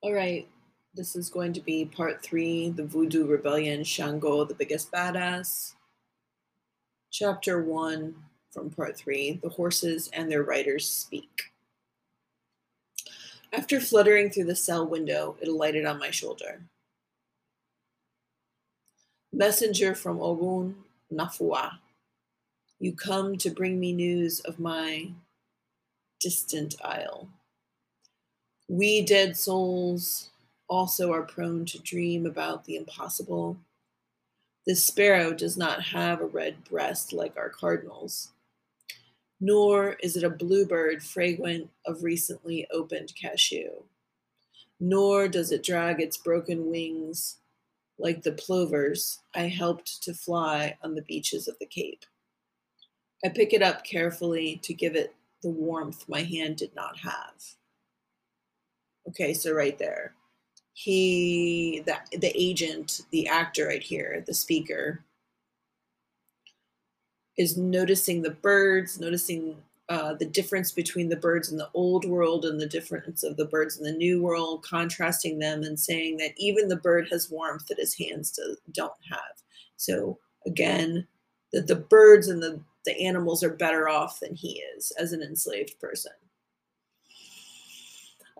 All right, this is going to be part three The Vodou Rebellion Changó, the Biggest Badass. Chapter one from part three The Horses and Their Riders Speak. After fluttering through the cell window, it alighted on my shoulder. Messenger from Ogun Nafua, you come to bring me news of my distant isle. We dead souls also are prone to dream about the impossible. This sparrow does not have a red breast like our cardinals, nor is it a bluebird fragrant of recently opened cashew, nor does it drag its broken wings like the plovers I helped to fly on the beaches of the Cape. I pick it up carefully to give it the warmth my hand did not have. Okay, so right there. He the the agent, the actor right here, the speaker is noticing the birds, noticing uh, the difference between the birds in the old world and the difference of the birds in the new world, contrasting them and saying that even the bird has warmth that his hands do, don't have. So again, that the birds and the, the animals are better off than he is as an enslaved person.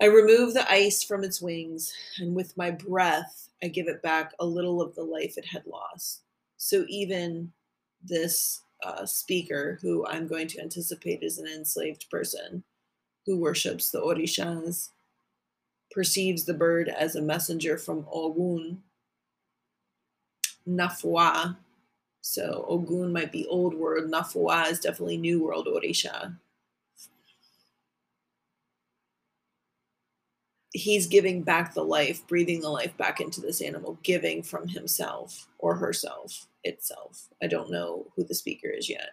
I remove the ice from its wings, and with my breath, I give it back a little of the life it had lost. So even this uh, speaker, who I'm going to anticipate is an enslaved person who worships the Orishas, perceives the bird as a messenger from Ogun, Nafua. So Ogun might be old world, Nafua is definitely new world Orisha. He's giving back the life, breathing the life back into this animal, giving from himself or herself itself. I don't know who the speaker is yet.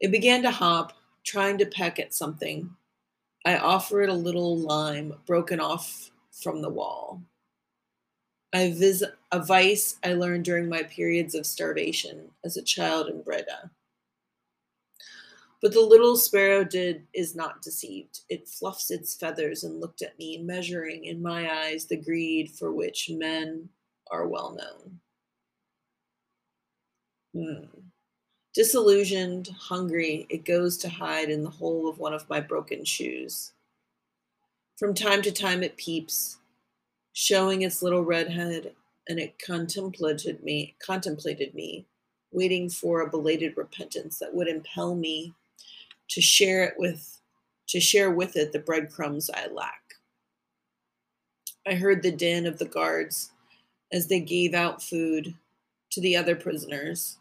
It began to hop, trying to peck at something. I offer it a little lime broken off from the wall. I vis- a vice I learned during my periods of starvation as a child in Breda. But the little sparrow did is not deceived. It fluffs its feathers and looked at me, measuring in my eyes the greed for which men are well known. Hmm. Disillusioned, hungry, it goes to hide in the hole of one of my broken shoes. From time to time it peeps, showing its little red head, and it contemplated me, contemplated me, waiting for a belated repentance that would impel me to share it with to share with it the breadcrumbs I lack. I heard the din of the guards as they gave out food to the other prisoners.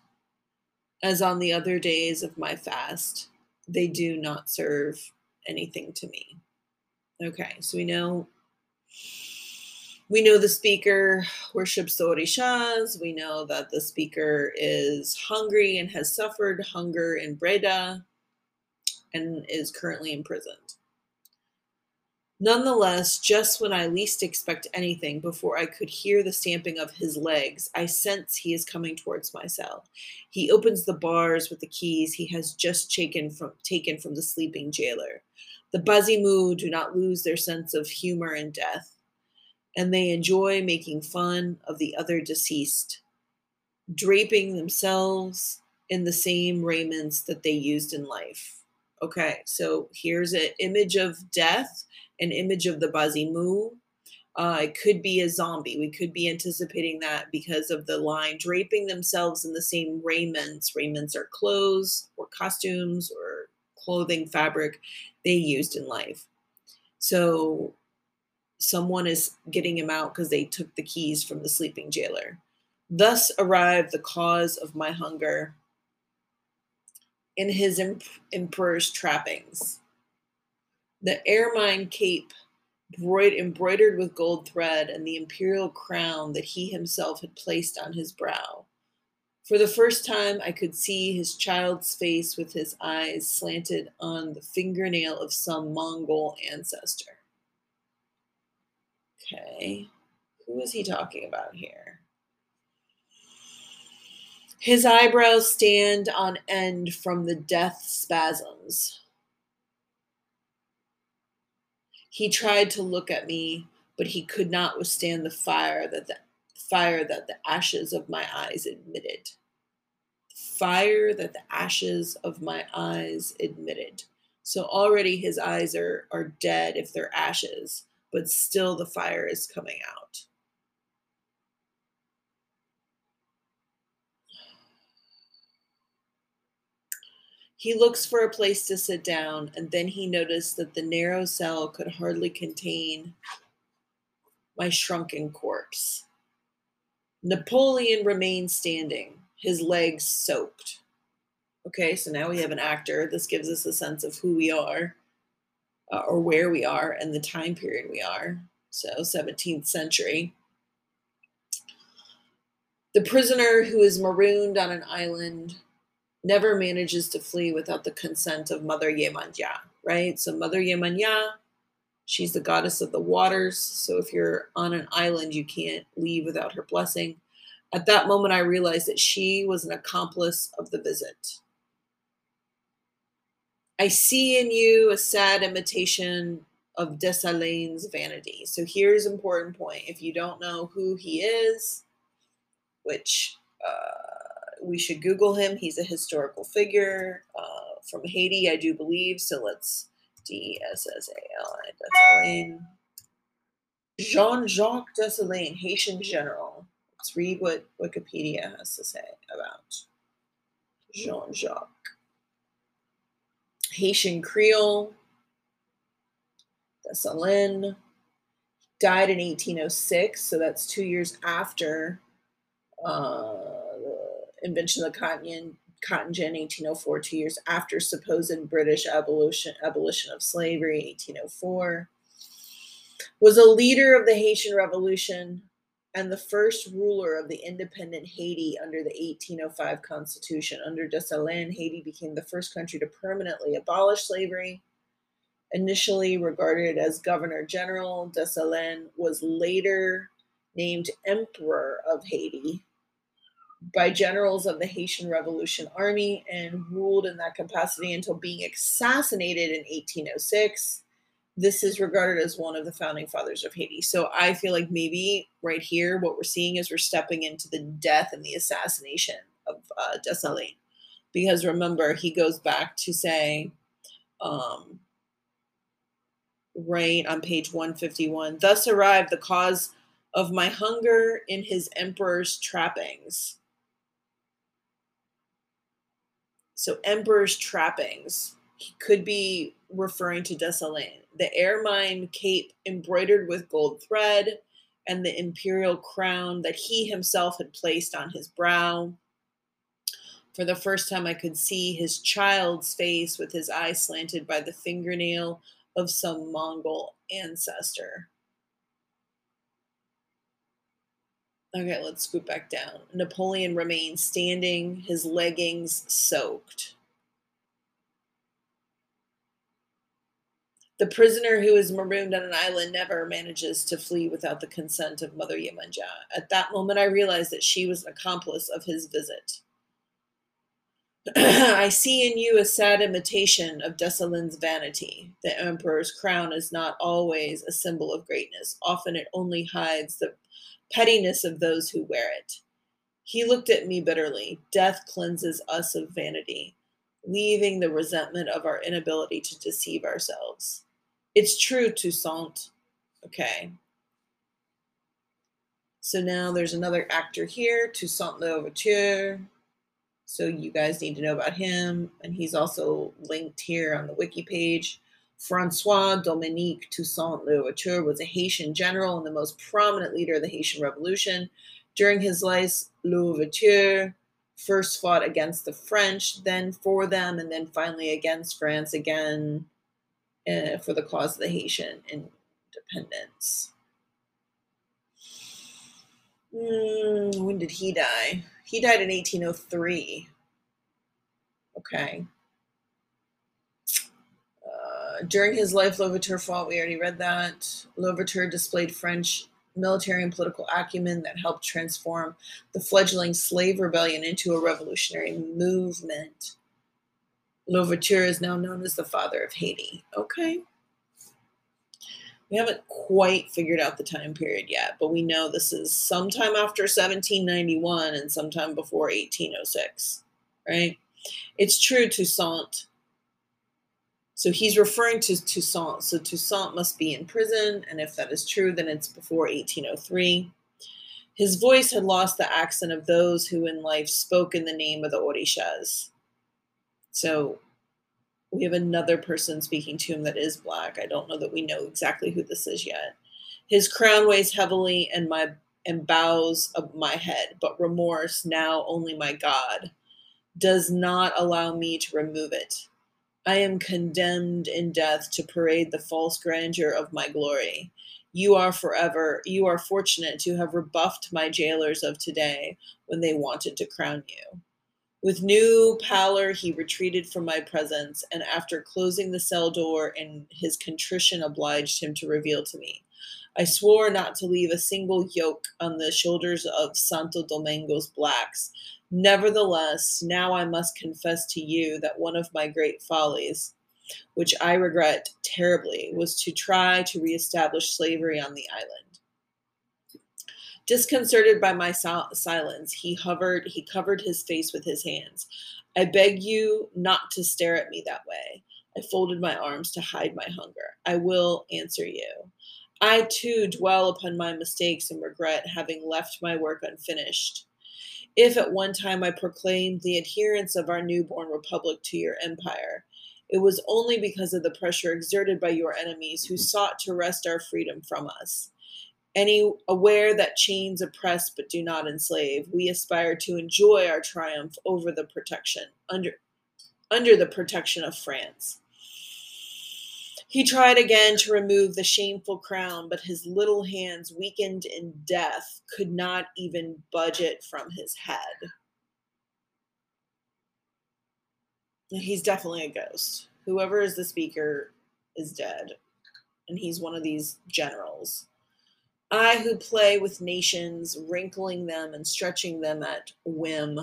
As on the other days of my fast, they do not serve anything to me. Okay, so we know we know the speaker worships the Orishas. We know that the speaker is hungry and has suffered hunger in Breda and is currently imprisoned. Nonetheless, just when I least expect anything, before I could hear the stamping of his legs, I sense he is coming towards my cell. He opens the bars with the keys he has just taken from, taken from the sleeping jailer. The Bazimu do not lose their sense of humor in death, and they enjoy making fun of the other deceased, draping themselves in the same raiments that they used in life. Okay, so here's an image of death, an image of the Bazimu. Uh, it could be a zombie. We could be anticipating that because of the line draping themselves in the same raiments. Raiments are clothes or costumes or clothing fabric they used in life. So someone is getting him out because they took the keys from the sleeping jailer. Thus arrived the cause of my hunger in his emperor's trappings. The ermine cape embroidered with gold thread and the imperial crown that he himself had placed on his brow. For the first time, I could see his child's face with his eyes slanted on the fingernail of some Mongol ancestor. Okay, who is he talking about here? His eyebrows stand on end from the death spasms. He tried to look at me, but he could not withstand the fire that the fire that the ashes of my eyes admitted. Fire that the ashes of my eyes admitted. So already his eyes are, are dead if they're ashes, but still the fire is coming out. He looks for a place to sit down, and then he noticed that the narrow cell could hardly contain my shrunken corpse. Napoleon remained standing, his legs soaked. Okay, so now we have an actor. This gives us a sense of who we are uh, or where we are and the time period we are. So, 17th century. The prisoner who is marooned on an island never manages to flee without the consent of Mother Yemanja, right? So Mother Yemanja, she's the goddess of the waters. So if you're on an island, you can't leave without her blessing. At that moment, I realized that she was an accomplice of the visit. I see in you a sad imitation of Dessalines' vanity. So here's important point. If you don't know who he is, which uh, we should Google him. He's a historical figure uh, from Haiti, I do believe. So let's D S S A L I. Jean Jacques Dessalines, Haitian general. Let's read what Wikipedia has to say about Jean Jacques. Haitian Creole. Dessalines died in 1806, so that's two years after uh, invention of the cotton, cotton gin, 1804, two years after supposed British abolition, abolition of slavery, 1804. Was a leader of the Haitian Revolution and the first ruler of the independent Haiti under the 1805 Constitution. Under Dessalines, Haiti became the first country to permanently abolish slavery. Initially regarded as governor general, Dessalines was later named emperor of Haiti by generals of the Haitian Revolution Army and ruled in that capacity until being assassinated in 1806. This is regarded as one of the founding fathers of Haiti. So I feel like maybe right here, what we're seeing is we're stepping into the death and the assassination of uh, Dessalines. Because remember, he goes back to say, um, right on page 151, thus arrived the cause of my hunger in his emperor's trappings So Emperor's trappings. He could be referring to Dessalines. The ermine cape embroidered with gold thread and the imperial crown that he himself had placed on his brow. For the first time, I could see his child's face with his eye slanted by the fingernail of some Mongol ancestor. Okay, let's scoot back down. Napoleon remains standing, his leggings soaked. The prisoner who is marooned on an island never manages to flee without the consent of Mother Yemanja. At that moment, I realized that she was an accomplice of his visit. I see in you a sad imitation of Dessalines' vanity. The emperor's crown is not always a symbol of greatness. Often it only hides the pettiness of those who wear it. He looked at me bitterly. Death cleanses us of vanity, leaving the resentment of our inability to deceive ourselves. It's true, Toussaint. Okay. So now there's another actor here, Toussaint Louverture. So you guys need to know about him. And he's also linked here on the wiki page. Francois Dominique Toussaint Louverture was a Haitian general and the most prominent leader of the Haitian Revolution. During his life, Louverture first fought against the French, then for them, and then finally against France again uh, for the cause of the Haitian independence. Mm, when did he die? He died in 1803. Okay during his life, Louverture fought. We already read that. Louverture displayed French military and political acumen that helped transform the fledgling slave rebellion into a revolutionary movement. Louverture is now known as the father of Haiti. Okay. We haven't quite figured out the time period yet, but we know this is sometime after 1791 and sometime before 1806, right? It's true, Toussaint. So he's referring to Toussaint. So Toussaint must be in prison, and if that is true, then it's before 1803. His voice had lost the accent of those who in life spoke in the name of the Orishas. So we have another person speaking to him that is black. I don't know that we know exactly who this is yet. His crown weighs heavily and my and bows of my head, but remorse, now only my God, does not allow me to remove it. I am condemned in death to parade the false grandeur of my glory. You are forever, you are fortunate to have rebuffed my jailers of today when they wanted to crown you. With new pallor, he retreated from my presence, and after closing the cell door, and his contrition obliged him to reveal to me. I swore not to leave a single yoke on the shoulders of Santo Domingo's blacks. Nevertheless, now I must confess to you that one of my great follies, which I regret terribly, was to try to reestablish slavery on the island. Disconcerted by my silence, he hovered, he covered his face with his hands. I beg you not to stare at me that way. I folded my arms to hide my hunger. I will answer you. I too dwell upon my mistakes and regret having left my work unfinished. If at one time I proclaimed the adherence of our newborn republic to your empire, it was only because of the pressure exerted by your enemies who sought to wrest our freedom from us. Any aware that chains oppress but do not enslave we aspire to enjoy our triumph over the protection under under the protection of france he tried again to remove the shameful crown but his little hands weakened in death could not even budge it from his head. He's definitely a ghost. Whoever is the speaker is dead. And he's one of these generals. I who play with nations, wrinkling them and stretching them at whim,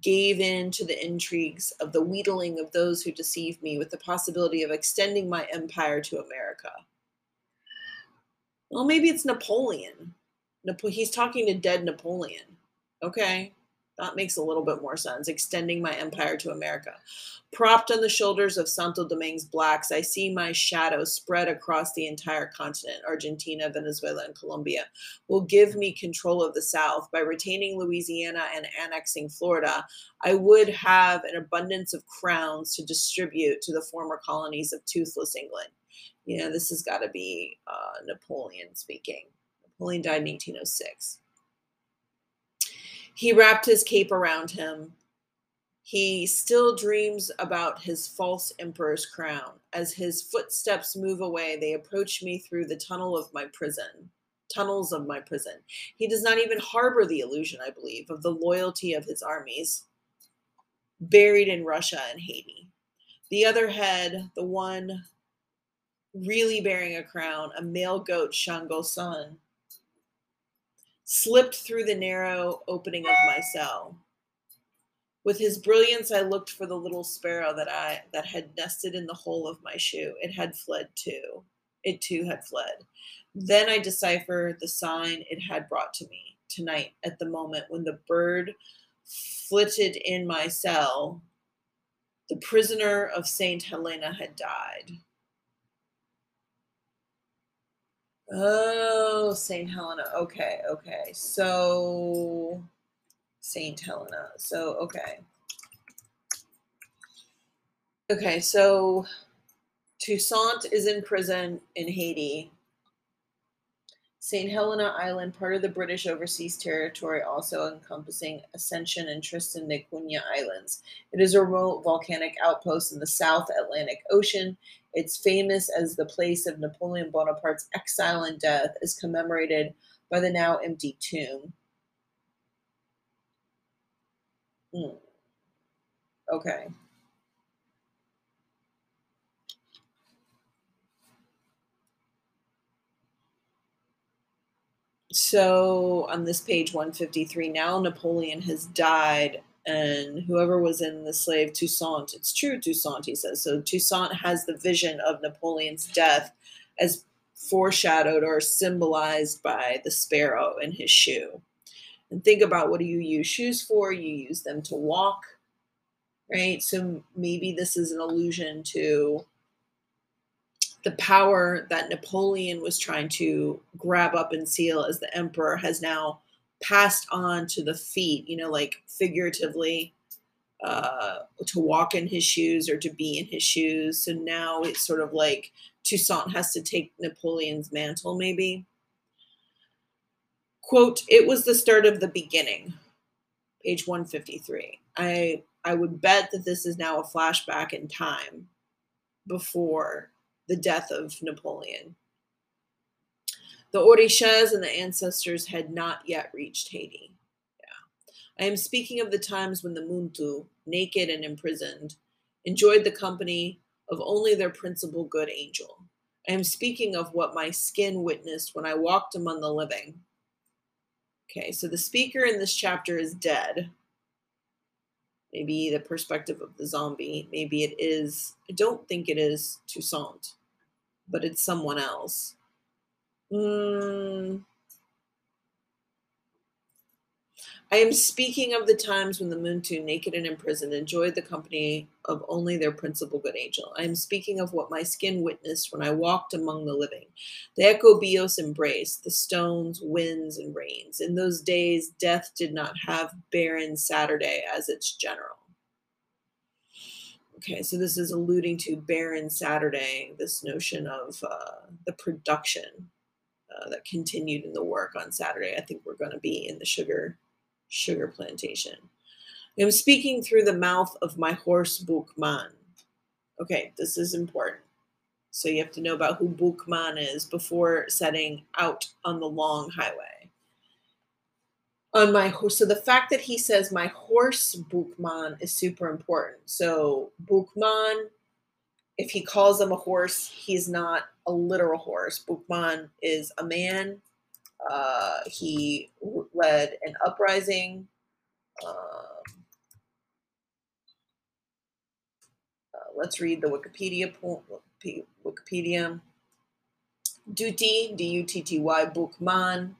gave in to the intrigues of the wheedling of those who deceived me with the possibility of extending my empire to America. Well, maybe it's Napoleon. he's talking to dead Napoleon. Okay. That makes a little bit more sense. Extending my empire to America. Propped on the shoulders of Santo Domingue's blacks, I see my shadow spread across the entire continent. Argentina, Venezuela, and Colombia will give me control of the South. By retaining Louisiana and annexing Florida, I would have an abundance of crowns to distribute to the former colonies of toothless England. You know, this has got to be uh, Napoleon speaking. Napoleon died in 1806. He wrapped his cape around him. He still dreams about his false emperor's crown. As his footsteps move away, they approach me through the tunnel of my prison, tunnels of my prison. He does not even harbor the illusion, I believe, of the loyalty of his armies buried in Russia and Haiti. The other head, the one really bearing a crown, a male goat, Shango Sun, slipped through the narrow opening of my cell. With his brilliance, I looked for the little sparrow that I that had nested in the hole of my shoe. It had fled too. It too had fled. Then I deciphered the sign it had brought to me tonight at the moment when the bird flitted in my cell. The prisoner of Saint Helena had died. Oh, St. Helena. Okay, okay. So, St. Helena. So, okay. Okay, so Toussaint is in prison in Haiti. St. Helena Island, part of the British Overseas Territory, also encompassing Ascension and Tristan da Cunha Islands. It is a remote volcanic outpost in the South Atlantic Ocean. It's famous as the place of Napoleon Bonaparte's exile and death, is commemorated by the now empty tomb. Hmm. Okay. So on this page 153 now napoleon has died and whoever was in the slave toussaint it's true toussaint he says so toussaint has the vision of napoleon's death as foreshadowed or symbolized by the sparrow in his shoe. And think about what do you use shoes for? You use them to walk, right? So maybe this is an allusion to the power that Napoleon was trying to grab up and seal as the emperor has now passed on to the feet, you know, like figuratively uh, to walk in his shoes or to be in his shoes. So now it's sort of like Toussaint has to take Napoleon's mantle, maybe. Quote, it was the start of the beginning. Page 153. I I would bet that this is now a flashback in time before the death of Napoleon. The Orishas and the ancestors had not yet reached Haiti. Yeah. I am speaking of the times when the Muntu, naked and imprisoned, enjoyed the company of only their principal good angel. I am speaking of what my skin witnessed when I walked among the living. Okay, so the speaker in this chapter is dead. Maybe the perspective of the zombie. Maybe it is, I don't think it is Toussaint, but it's someone else. Mm, I am speaking of the times when the Muntu, naked and imprisoned, enjoyed the company of only their principal good angel. I am speaking of what my skin witnessed when I walked among the living. The ecobios embraced, the stones, winds, and rains. In those days, death did not have barren Saturday as its general. Okay, so this is alluding to barren Saturday, this notion of uh, the production uh, that continued in the work on Saturday. I think we're going to be in the sugar sugar plantation. I'm speaking through the mouth of my horse Bukman. Okay, this is important. So you have to know about who Bukman is before setting out on the long highway. On my horse, so the fact that he says my horse Bukman is super important. So Bukman, if he calls him a horse, he's not a literal horse. Bukman is a man uh, he led an uprising. Um, uh, let's read the Wikipedia. Wikipedia. Dutty, D-U-T-T-Y, Bukman.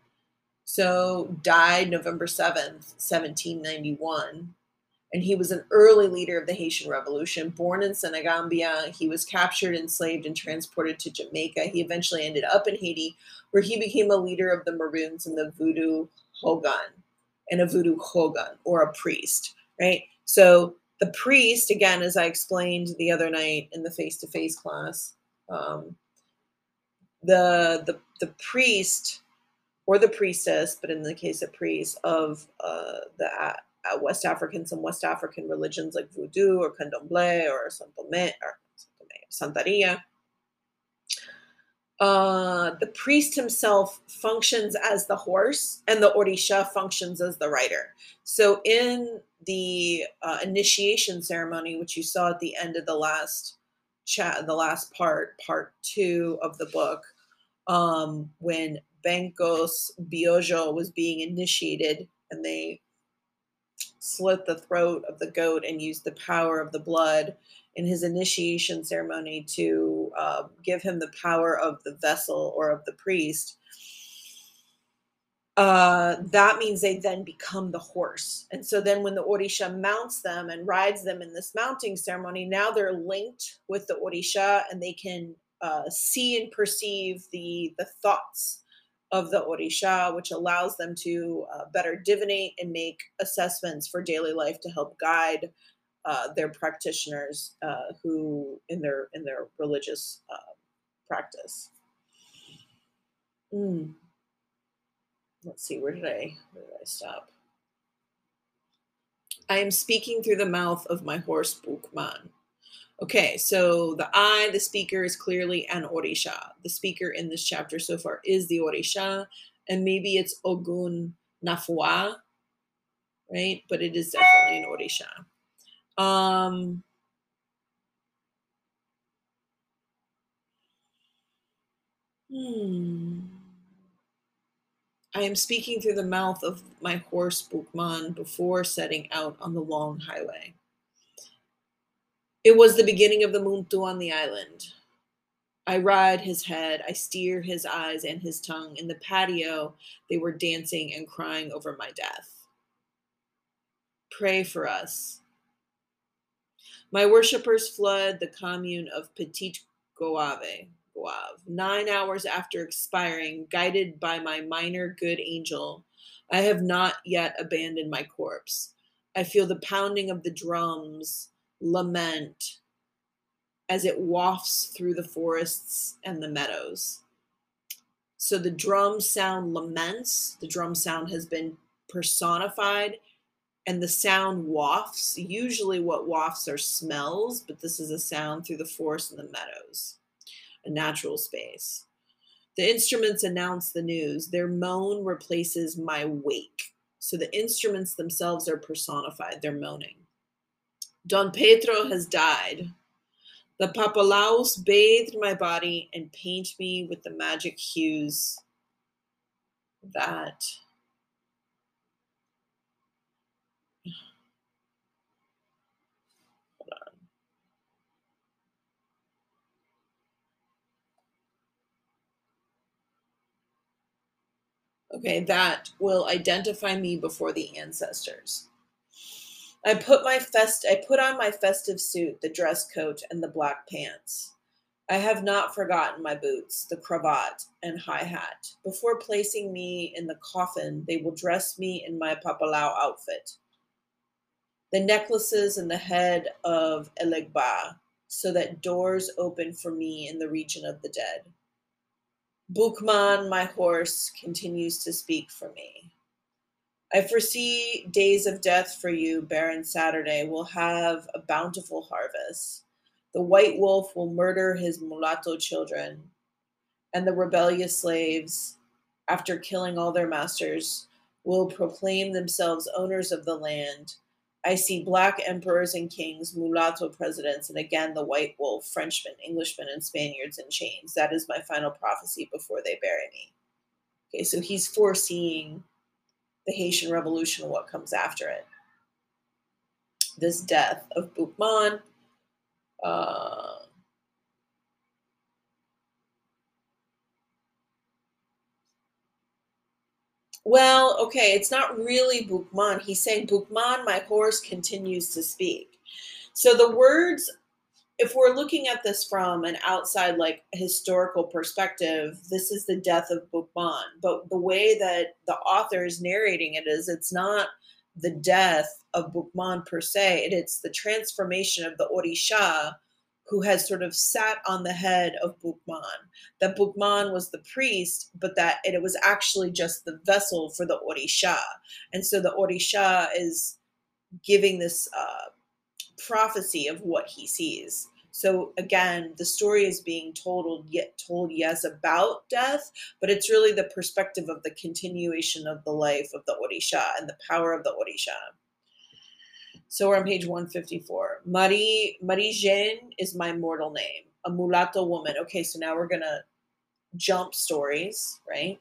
So died November 7th, 1791 and he was an early leader of the Haitian Revolution. Born in Senegambia, he was captured, enslaved, and transported to Jamaica. He eventually ended up in Haiti, where he became a leader of the Maroons and the Voodoo houngan, and a Voodoo houngan, or a priest, right? So the priest, again, as I explained the other night in the face-to-face class, um, the the the priest or the priestess, but in the case of priest of uh, the uh, West African, some West African religions like Voodoo or Candomblé or Santomé or. Uh, the priest himself functions as the horse, and the orisha functions as the rider. So, in the uh, initiation ceremony, which you saw at the end of the last chat, the last part, part two of the book, um, when Benkos Biojo was being initiated, and they slit the throat of the goat and used the power of the blood in his initiation ceremony to uh, give him the power of the vessel or of the priest. Uh, that means they then become the horse. And so then when the Orisha mounts them and rides them in this mounting ceremony, now they're linked with the Orisha and they can uh, see and perceive the, the thoughts of the Orisha, which allows them to uh, better divinate and make assessments for daily life to help guide uh, their practitioners uh, who in their in their religious uh, practice. Mm. Let's see, where did I where did I stop? I am speaking through the mouth of my horse Bukman. Okay, so the I, the speaker, is clearly an Orisha. The speaker in this chapter so far is the Orisha, and maybe it's Ogun Nafua, right? But it is definitely an Orisha. Um, hmm. I am speaking through the mouth of my horse Bukman before setting out on the long highway. It was the beginning of the Muntu on the island. I ride his head, I steer his eyes and his tongue. In the patio, they were dancing and crying over my death. Pray for us. My worshippers flood the commune of Petit Goave, Goave. Nine hours after expiring, guided by my minor good angel, I have not yet abandoned my corpse. I feel the pounding of the drums, lament, as it wafts through the forests and the meadows. So the drum sound laments, the drum sound has been personified, and the sound wafts. Usually, what wafts are smells, but this is a sound through the forest and the meadows, a natural space. The instruments announce the news. Their moan replaces my wake. So the instruments themselves are personified, they're moaning. Don Pedro has died. The papalaos bathed my body and paint me with the magic hues that okay that will identify me before the ancestors I put my fest I put on my festive suit, the dress coat, and the black pants. I have not forgotten my boots, the cravat, and high hat. Before placing me in the coffin, they will dress me in my papalao outfit. The necklaces and the head of Elegba, so that doors open for me in the region of the dead. Bukman, my horse, continues to speak for me. I foresee days of death for you, barren Saturday, will have a bountiful harvest. The white wolf will murder his mulatto children, and the rebellious slaves, after killing all their masters, will proclaim themselves owners of the land. I see black emperors and kings, mulatto presidents, and again the white wolf, Frenchmen, Englishmen, and Spaniards in chains. That is my final prophecy before they bury me. Okay, so he's foreseeing the Haitian Revolution and what comes after it. This death of Boukman. Uh, well, okay, it's not really Boukman. He's saying, Boukman, my horse continues to speak. So the words if we're looking at this from an outside like historical perspective this is the death of Boukman but the way that the author is narrating it is it's not the death of Boukman per se. It's the transformation of the Orisha who has sort of sat on the head of Boukman that Boukman was the priest but that it was actually just the vessel for the Orisha and so the Orisha is giving this uh, prophecy of what he sees. So again, the story is being told yet told yes about death, but it's really the perspective of the continuation of the life of the Orisha and the power of the Orisha. So we're on page 154. Marie Marie Jeanne is my mortal name, a mulatto woman. Okay, so now we're gonna jump stories, right?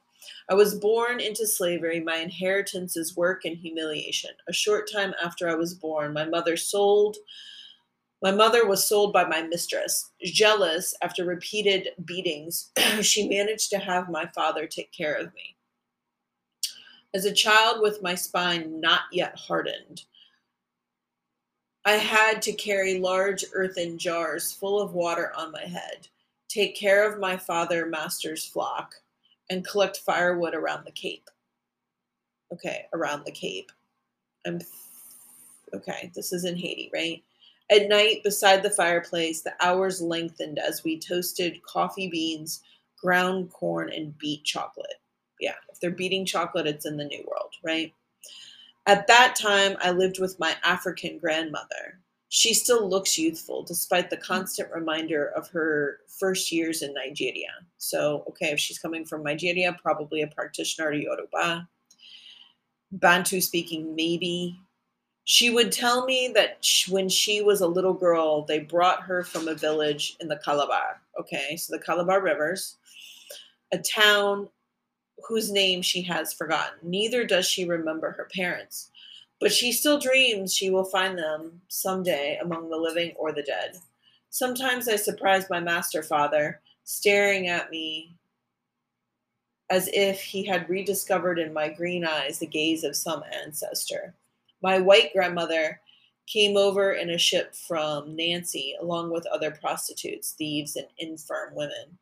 I was born into slavery. My inheritance is work and humiliation. A short time after I was born, my mother sold. My mother was sold by my mistress. Jealous after repeated beatings, she managed to have my father take care of me. As a child with my spine not yet hardened, I had to carry large earthen jars full of water on my head, take care of my father master's flock, and collect firewood around the cape. Okay, around the cape. I'm okay, this is in Haiti, right? At night, beside the fireplace, the hours lengthened as we toasted coffee beans, ground corn, and beat chocolate. Yeah, if they're beating chocolate, it's in the New World, right? At that time, I lived with my African grandmother. She still looks youthful despite the mm. constant reminder of her first years in Nigeria. So, okay, if she's coming from Nigeria, probably a practitioner of Yoruba. Bantu speaking, maybe. She would tell me that when she was a little girl, they brought her from a village in the Calabar. Okay, so the Calabar Rivers, a town whose name she has forgotten. Neither does she remember her parents. But she still dreams she will find them someday among the living or the dead. Sometimes I surprise my master father, staring at me as if he had rediscovered in my green eyes the gaze of some ancestor. My white grandmother came over in a ship from Nancy, along with other prostitutes, thieves, and infirm women.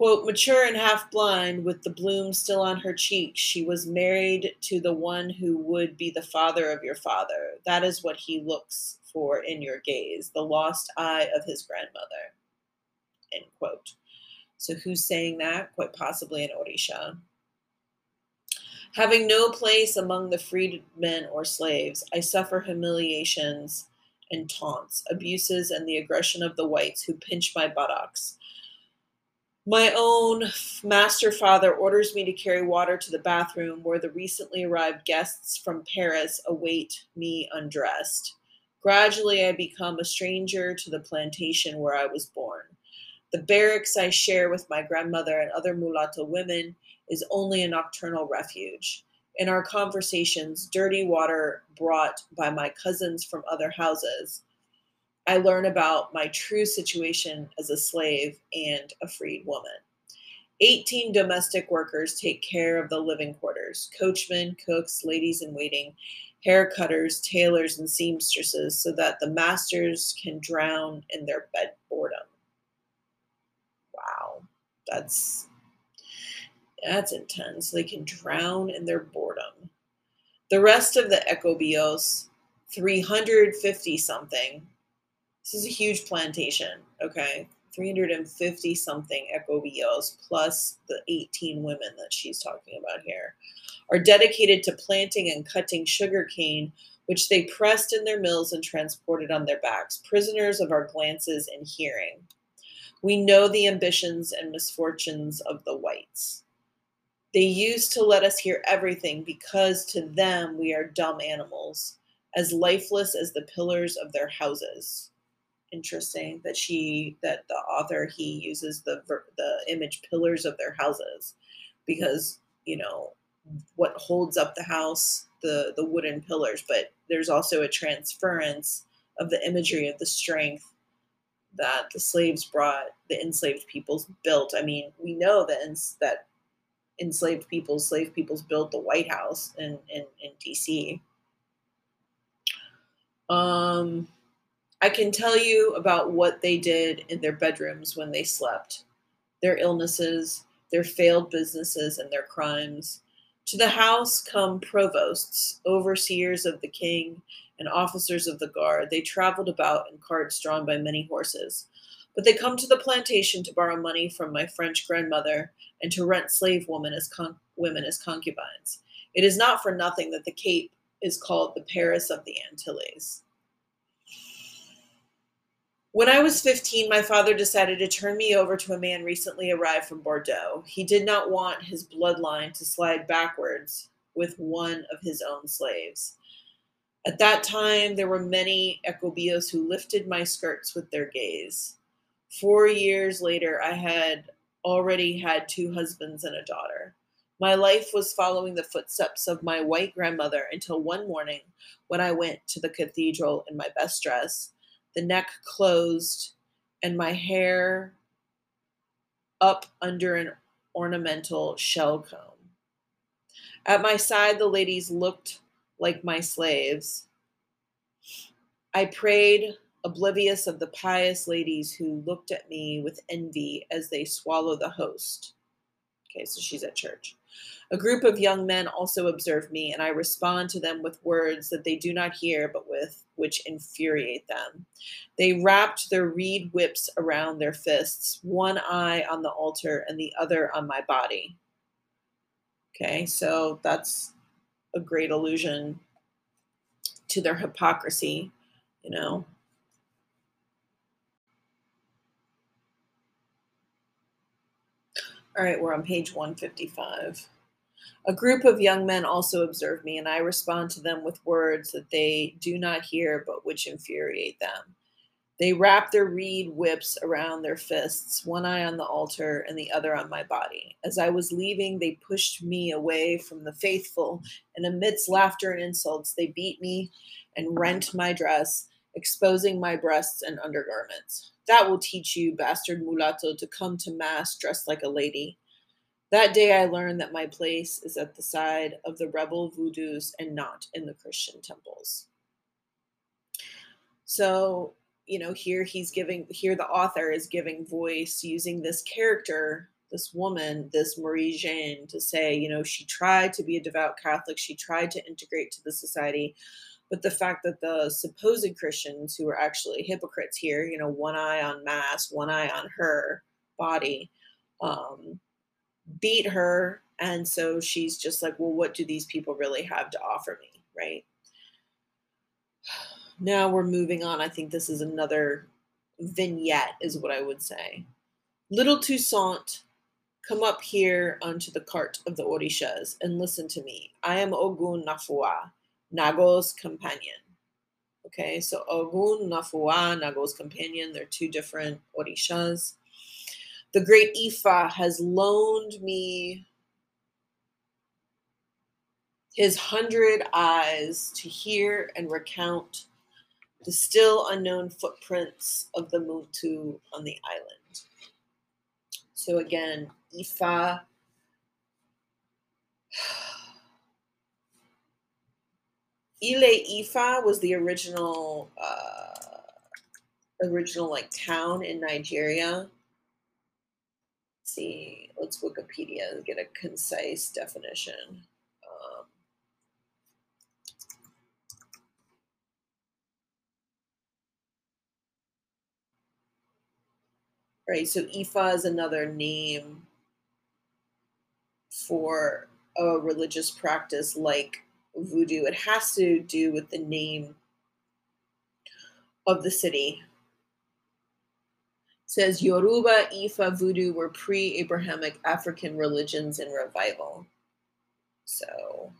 Quote, mature and half blind, with the bloom still on her cheeks, she was married to the one who would be the father of your father. That is what he looks for in your gaze, the lost eye of his grandmother. End quote. So, who's saying that? Quite possibly an Orisha. Having no place among the freedmen or slaves, I suffer humiliations and taunts, abuses, and the aggression of the whites who pinch my buttocks my own master father orders me to carry water to the bathroom where the recently arrived guests from Paris await me undressed. Gradually, I become a stranger to the plantation where I was born. The barracks I share with my grandmother and other mulatto women is only a nocturnal refuge. In our conversations, dirty water brought by my cousins from other houses I learn about my true situation as a slave and a freed woman. 18 domestic workers take care of the living quarters coachmen, cooks, ladies in waiting, hair cutters, tailors, and seamstresses so that the masters can drown in their bed boredom. Wow, that's that's intense. They can drown in their boredom. The rest of the Ecobios, 350 something, this is a huge plantation, okay? 350 something ecobios plus the 18 women that she's talking about here are dedicated to planting and cutting sugar cane which they pressed in their mills and transported on their backs prisoners of our glances and hearing. We know the ambitions and misfortunes of the whites. They used to let us hear everything because to them we are dumb animals as lifeless as the pillars of their houses interesting that she that the author he uses the the image pillars of their houses because you know what holds up the house the the wooden pillars but there's also a transference of the imagery of the strength that the slaves brought the enslaved peoples built. I mean we know that ins- that enslaved peoples slave peoples built the white house in in, in dc um I can tell you about what they did in their bedrooms when they slept, their illnesses, their failed businesses, and their crimes. To the house come provosts, overseers of the king, and officers of the guard. They traveled about in carts drawn by many horses. But they come to the plantation to borrow money from my French grandmother and to rent slave women as con- women as concubines. It is not for nothing that the Cape is called the Paris of the Antilles. When I was 15, my father decided to turn me over to a man recently arrived from Bordeaux. He did not want his bloodline to slide backwards with one of his own slaves. At that time, there were many Ecobios who lifted my skirts with their gaze. Four years later, I had already had two husbands and a daughter. My life was following the footsteps of my white grandmother until one morning when I went to the cathedral in my best dress the neck closed, and my hair up under an ornamental shell comb. At my side, the ladies looked like my slaves. I prayed, oblivious of the pious ladies who looked at me with envy as they swallow the host. Okay, so she's at church. A group of young men also observe me, and I respond to them with words that they do not hear, but with which infuriate them. They wrapped their reed whips around their fists, one eye on the altar and the other on my body. Okay, so that's a great allusion to their hypocrisy, you know. All right, we're on page 155. A group of young men also observe me, and I respond to them with words that they do not hear but which infuriate them. They wrap their reed whips around their fists, one eye on the altar and the other on my body. As I was leaving, they pushed me away from the faithful, and amidst laughter and insults, they beat me and rent my dress exposing my breasts and undergarments. That will teach you, bastard mulatto, to come to Mass dressed like a lady. That day I learned that my place is at the side of the rebel voodoos and not in the Christian temples. So, you know, here he's giving, here the author is giving voice using this character, this woman, this Marie Jeanne, to say, you know, she tried to be a devout Catholic, she tried to integrate to the society, but the fact that the supposed Christians who are actually hypocrites here, you know, one eye on Mass, one eye on her body, um, beat her. And so she's just like, well, what do these people really have to offer me? Right. Now we're moving on. I think this is another vignette, is what I would say. Little Toussaint, come up here onto the cart of the Orishas and listen to me. I am Ogun Nafua, Nago's companion. Okay, so Ogun, Nafua, Nago's companion, they're two different Orishas. The great Ifa has loaned me his hundred eyes to hear and recount the still unknown footprints of the Muntu on the island. So again, Ifa. Ile Ifa was the original uh, original like town in Nigeria Let's see, let's Wikipedia and get a concise definition. Um, right, so Ifa is another name for a religious practice like voodoo. It has to do with the name of the city says Yoruba, Ifa, Voodoo were pre Abrahamic African religions in revival. So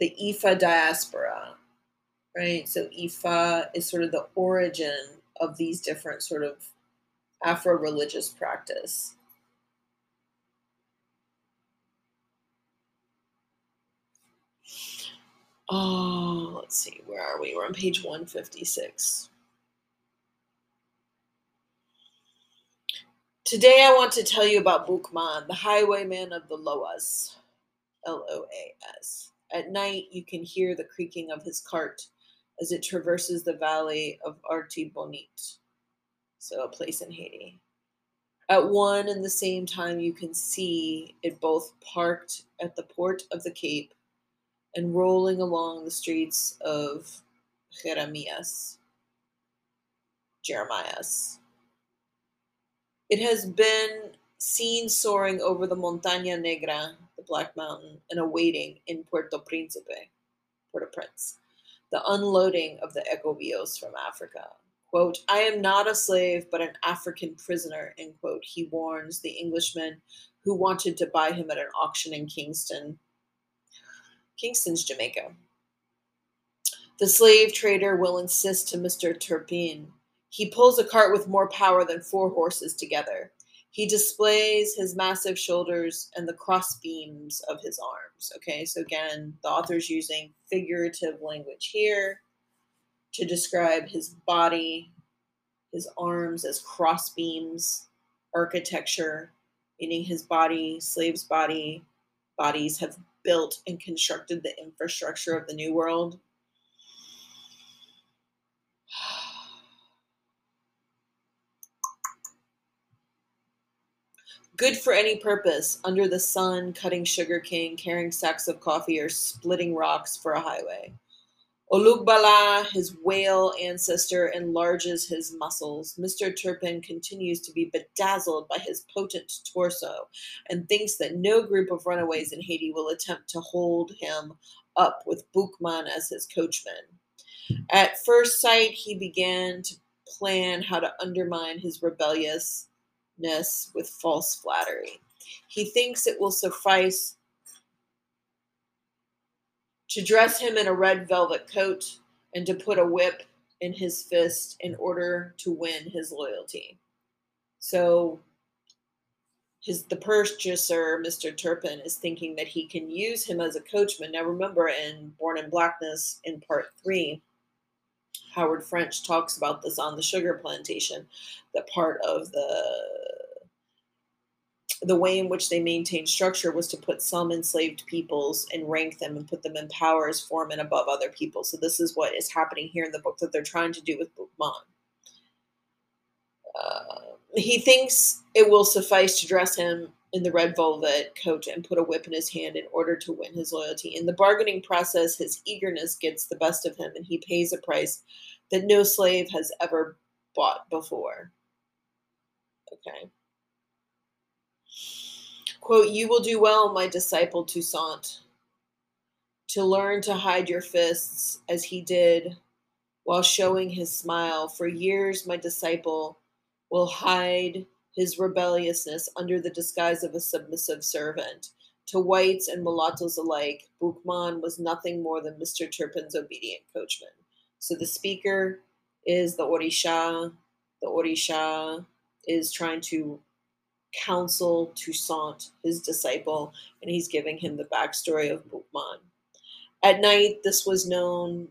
the Ifa diaspora, right? So Ifa is sort of the origin of these different sort of Afro religious practice. Oh, let's see, where are we? We're on page 156. Today I want to tell you about Boukman, the highwayman of the Loas. L O A S. At night, you can hear the creaking of his cart as it traverses the valley of Artibonite, so a place in Haiti. At one and the same time, you can see it both parked at the port of the Cape and rolling along the streets of Jeremias. Jeremias. It has been seen soaring over the Montaña Negra, the Black Mountain, and awaiting in Puerto Príncipe, Port-au-Prince, the unloading of the Ecobios from Africa. Quote, I am not a slave, but an African prisoner, end quote, he warns the Englishman who wanted to buy him at an auction in Kingston. Kingston's Jamaica. The slave trader will insist to Mr. Turpin he pulls a cart with more power than four horses together. He displays his massive shoulders and the cross beams of his arms. Okay, so again, the author's using figurative language here to describe his body, his arms as cross beams, architecture, meaning his body, slave's body, bodies have built and constructed the infrastructure of the New World. good for any purpose, under the sun, cutting sugarcane, carrying sacks of coffee, or splitting rocks for a highway. Olugbala, his whale ancestor, enlarges his muscles. Mr. Turpin continues to be bedazzled by his potent torso and thinks that no group of runaways in Haiti will attempt to hold him up with Boukman as his coachman. At first sight, he began to plan how to undermine his rebelliousness with false flattery. He thinks it will suffice to dress him in a red velvet coat and to put a whip in his fist in order to win his loyalty. So his the purchaser, Mr. Turpin, is thinking that he can use him as a coachman. Now remember in Born in Blackness in part three, Howard French talks about this on the sugar plantation, that part of the the way in which they maintained structure was to put some enslaved peoples and rank them and put them in power as foremen above other people. So this is what is happening here in the book that they're trying to do with Boukman. Uh, he thinks it will suffice to dress him in the red velvet coat and put a whip in his hand in order to win his loyalty. In the bargaining process, his eagerness gets the best of him and he pays a price that no slave has ever bought before. Okay. Quote, You will do well, my disciple Toussaint, to learn to hide your fists as he did while showing his smile. For years, my disciple will hide his rebelliousness under the disguise of a submissive servant. To whites and mulattoes alike, Boukman was nothing more than Mr. Turpin's obedient coachman. So the speaker is the Orisha. The Orisha is trying to counsel Toussaint, his disciple, and he's giving him the backstory of Boukman. At night, this was known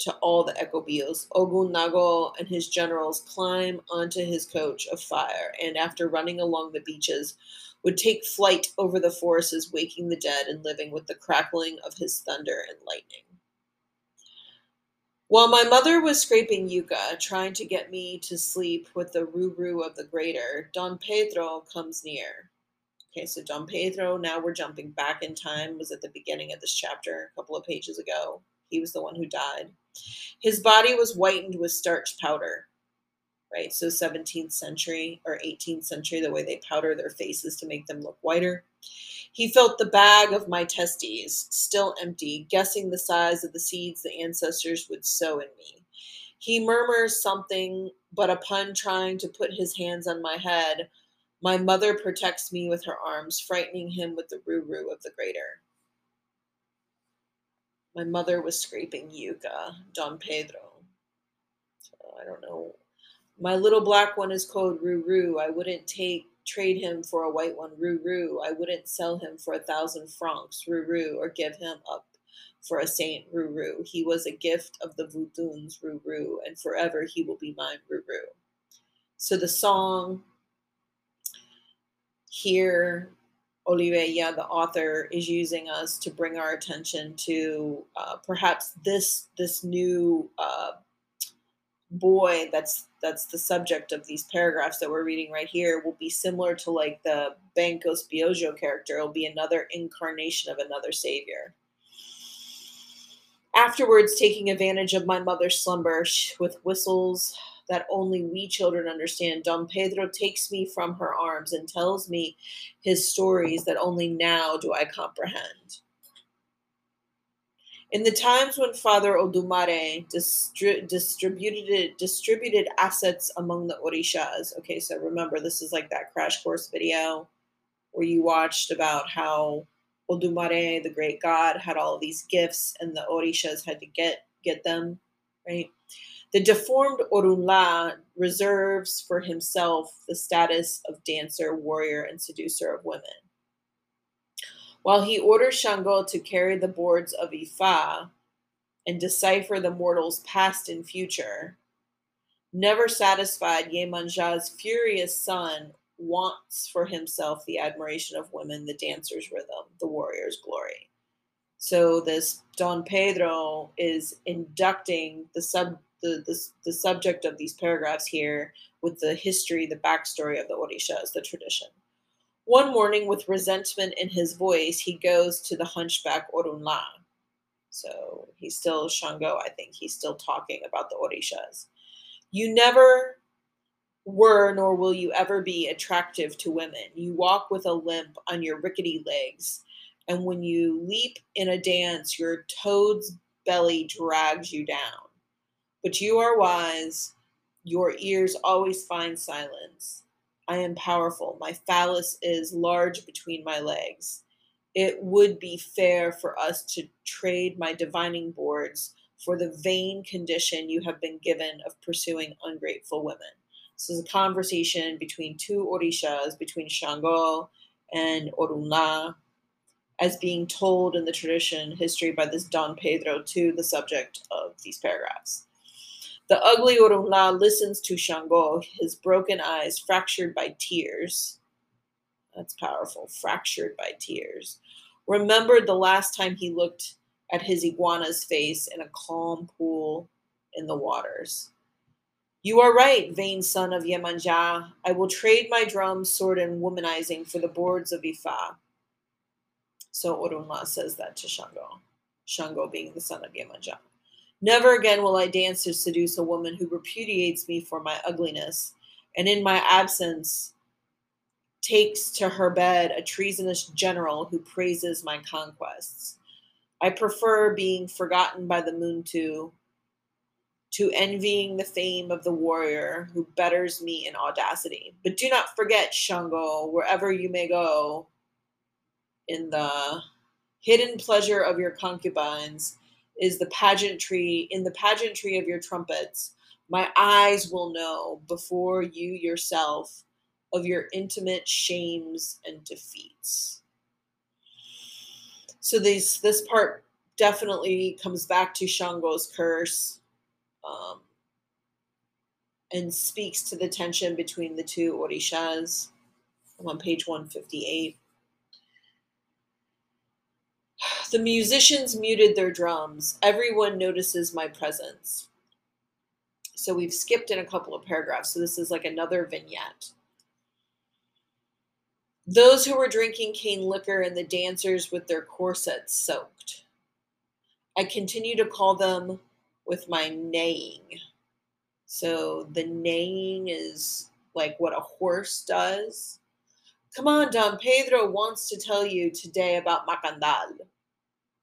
to all the Ecobios. Ogun Nago and his generals climb onto his coach of fire, and after running along the beaches, would take flight over the forests, waking the dead and living with the crackling of his thunder and lightning. While my mother was scraping yucca, trying to get me to sleep with the ruru of the grater, Don Pedro comes near. Okay, so Don Pedro, now we're jumping back in time, was at the beginning of this chapter a couple of pages ago. He was the one who died. His body was whitened with starch powder, right? So 17th century or 18th century, the way they powder their faces to make them look whiter. He felt the bag of my testes, still empty, guessing the size of the seeds the ancestors would sow in me. He murmurs something, but upon trying to put his hands on my head, my mother protects me with her arms, frightening him with the ruru of the grater. My mother was scraping yucca, Don Pedro. So I don't know. My little black one is called Ruru. I wouldn't take trade him for a white one, Ruru. I wouldn't sell him for a thousand francs, Ruru, or give him up for a saint, Ruru. He was a gift of the Vaudoons, Ruru, and forever he will be mine, Ruru. So the song here, Oliveira, the author, is using us to bring our attention to uh, perhaps this this new uh, boy that's that's the subject of these paragraphs that we're reading right here will be similar to like the Benkos Biojo character. It'll be another incarnation of another savior. Afterwards, taking advantage of my mother's slumber with whistles that only we children understand, Don Pedro takes me from her arms and tells me his stories that only now do I comprehend. In the times when Father Odumare distri- distributed distributed assets among the Orishas. Okay, so remember this is like that crash course video where you watched about how Odumare, the great god, had all these gifts and the Orishas had to get get them, right? The deformed Orunla reserves for himself the status of dancer, warrior, and seducer of women. While he orders Shango to carry the boards of Ifa and decipher the mortals past and future, never satisfied, Yemanja's furious son wants for himself the admiration of women, the dancer's rhythm, the warrior's glory. So this Don Pedro is inducting the sub the, the, the subject of these paragraphs here with the history, the backstory of the Orishas, the tradition. One morning, with resentment in his voice, he goes to the hunchback Orunla. So he's still Shango, I think. He's still talking about the Orishas. You never were, nor will you ever be attractive to women. You walk with a limp on your rickety legs, and when you leap in a dance, your toad's belly drags you down. But you are wise, your ears always find silence. I am powerful. My phallus is large between my legs. It would be fair for us to trade my divining boards for the vain condition you have been given of pursuing ungrateful women. This is a conversation between two Orishas, between Shango and Orunla, as being told in the tradition history by this Don Pedro to the subject of these paragraphs. The ugly Orunla listens to Shango, his broken eyes fractured by tears. That's powerful, fractured by tears. Remembered the last time he looked at his iguana's face in a calm pool in the waters. You are right, vain son of Yemanja. I will trade my drum, sword, and womanizing for the boards of Ifa. So Orunla says that to Shango. Shango being the son of Yemanja. Never again will I dance to seduce a woman who repudiates me for my ugliness, and in my absence takes to her bed a treasonous general who praises my conquests. I prefer being forgotten by the moon Muntu to envying the fame of the warrior who betters me in audacity. But do not forget, Shango, wherever you may go, in the hidden pleasure of your concubines is the pageantry, in the pageantry of your trumpets, my eyes will know before you yourself of your intimate shames and defeats. So this this part definitely comes back to Shango's curse um, and speaks to the tension between the two orishas. I'm on page 158. The musicians muted their drums. Everyone notices my presence. So we've skipped in a couple of paragraphs. So this is like another vignette. Those who were drinking cane liquor and the dancers with their corsets soaked. I continue to call them with my neighing. So the neighing is like what a horse does. Come on, Don Pedro wants to tell you today about Macandal.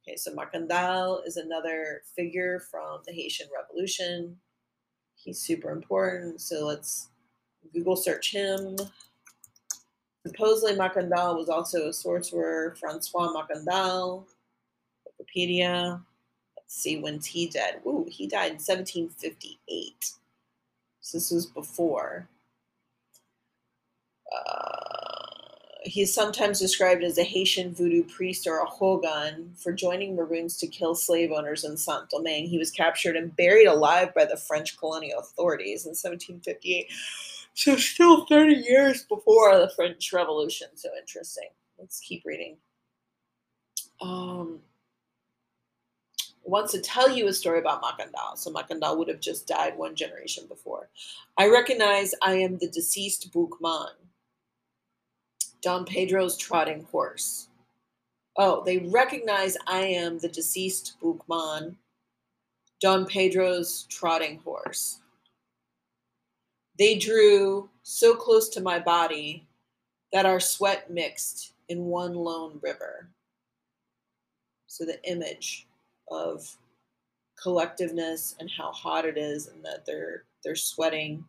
Okay, so Macandal is another figure from the Haitian Revolution. He's super important, so let's Google search him. Supposedly, Macandal was also a sorcerer, Francois Macandal, Wikipedia Let's see when's he dead. Ooh, he died in 1758. So this was before. Uh, he is sometimes described as a Haitian voodoo priest or a houngan for joining Maroons to kill slave owners in Saint Domingue. He was captured and buried alive by the French colonial authorities in 1758. So still 30 years before the French Revolution. So interesting. Let's keep reading. Um, wants to tell you a story about Macandal. So Macandal would have just died one generation before. I recognize I am the deceased Boukman, Don Pedro's trotting horse. Oh, they recognize I am the deceased Boukman, Don Pedro's trotting horse. They drew so close to my body that our sweat mixed in one lone river. So the image of collectiveness and how hot it is and that they're they're sweating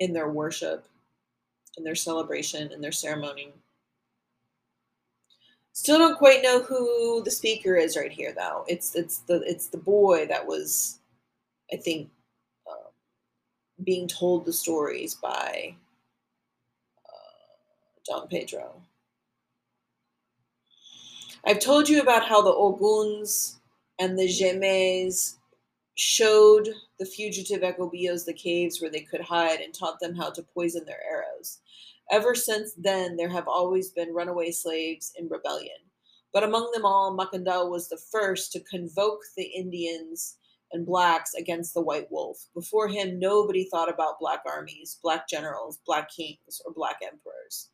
in their worship in their celebration in their ceremony. Still don't quite know who the speaker is right here though. It's it's the it's the boy that was i think uh, being told the stories by uh, don pedro. I've told you about how the Oguns and the Jemes showed the fugitive Ecobios the caves where they could hide and taught them how to poison their arrows. Ever since then, there have always been runaway slaves in rebellion. But among them all, Macandal was the first to convoke the Indians and blacks against the white wolf. Before him, nobody thought about black armies, black generals, black kings, or black emperors.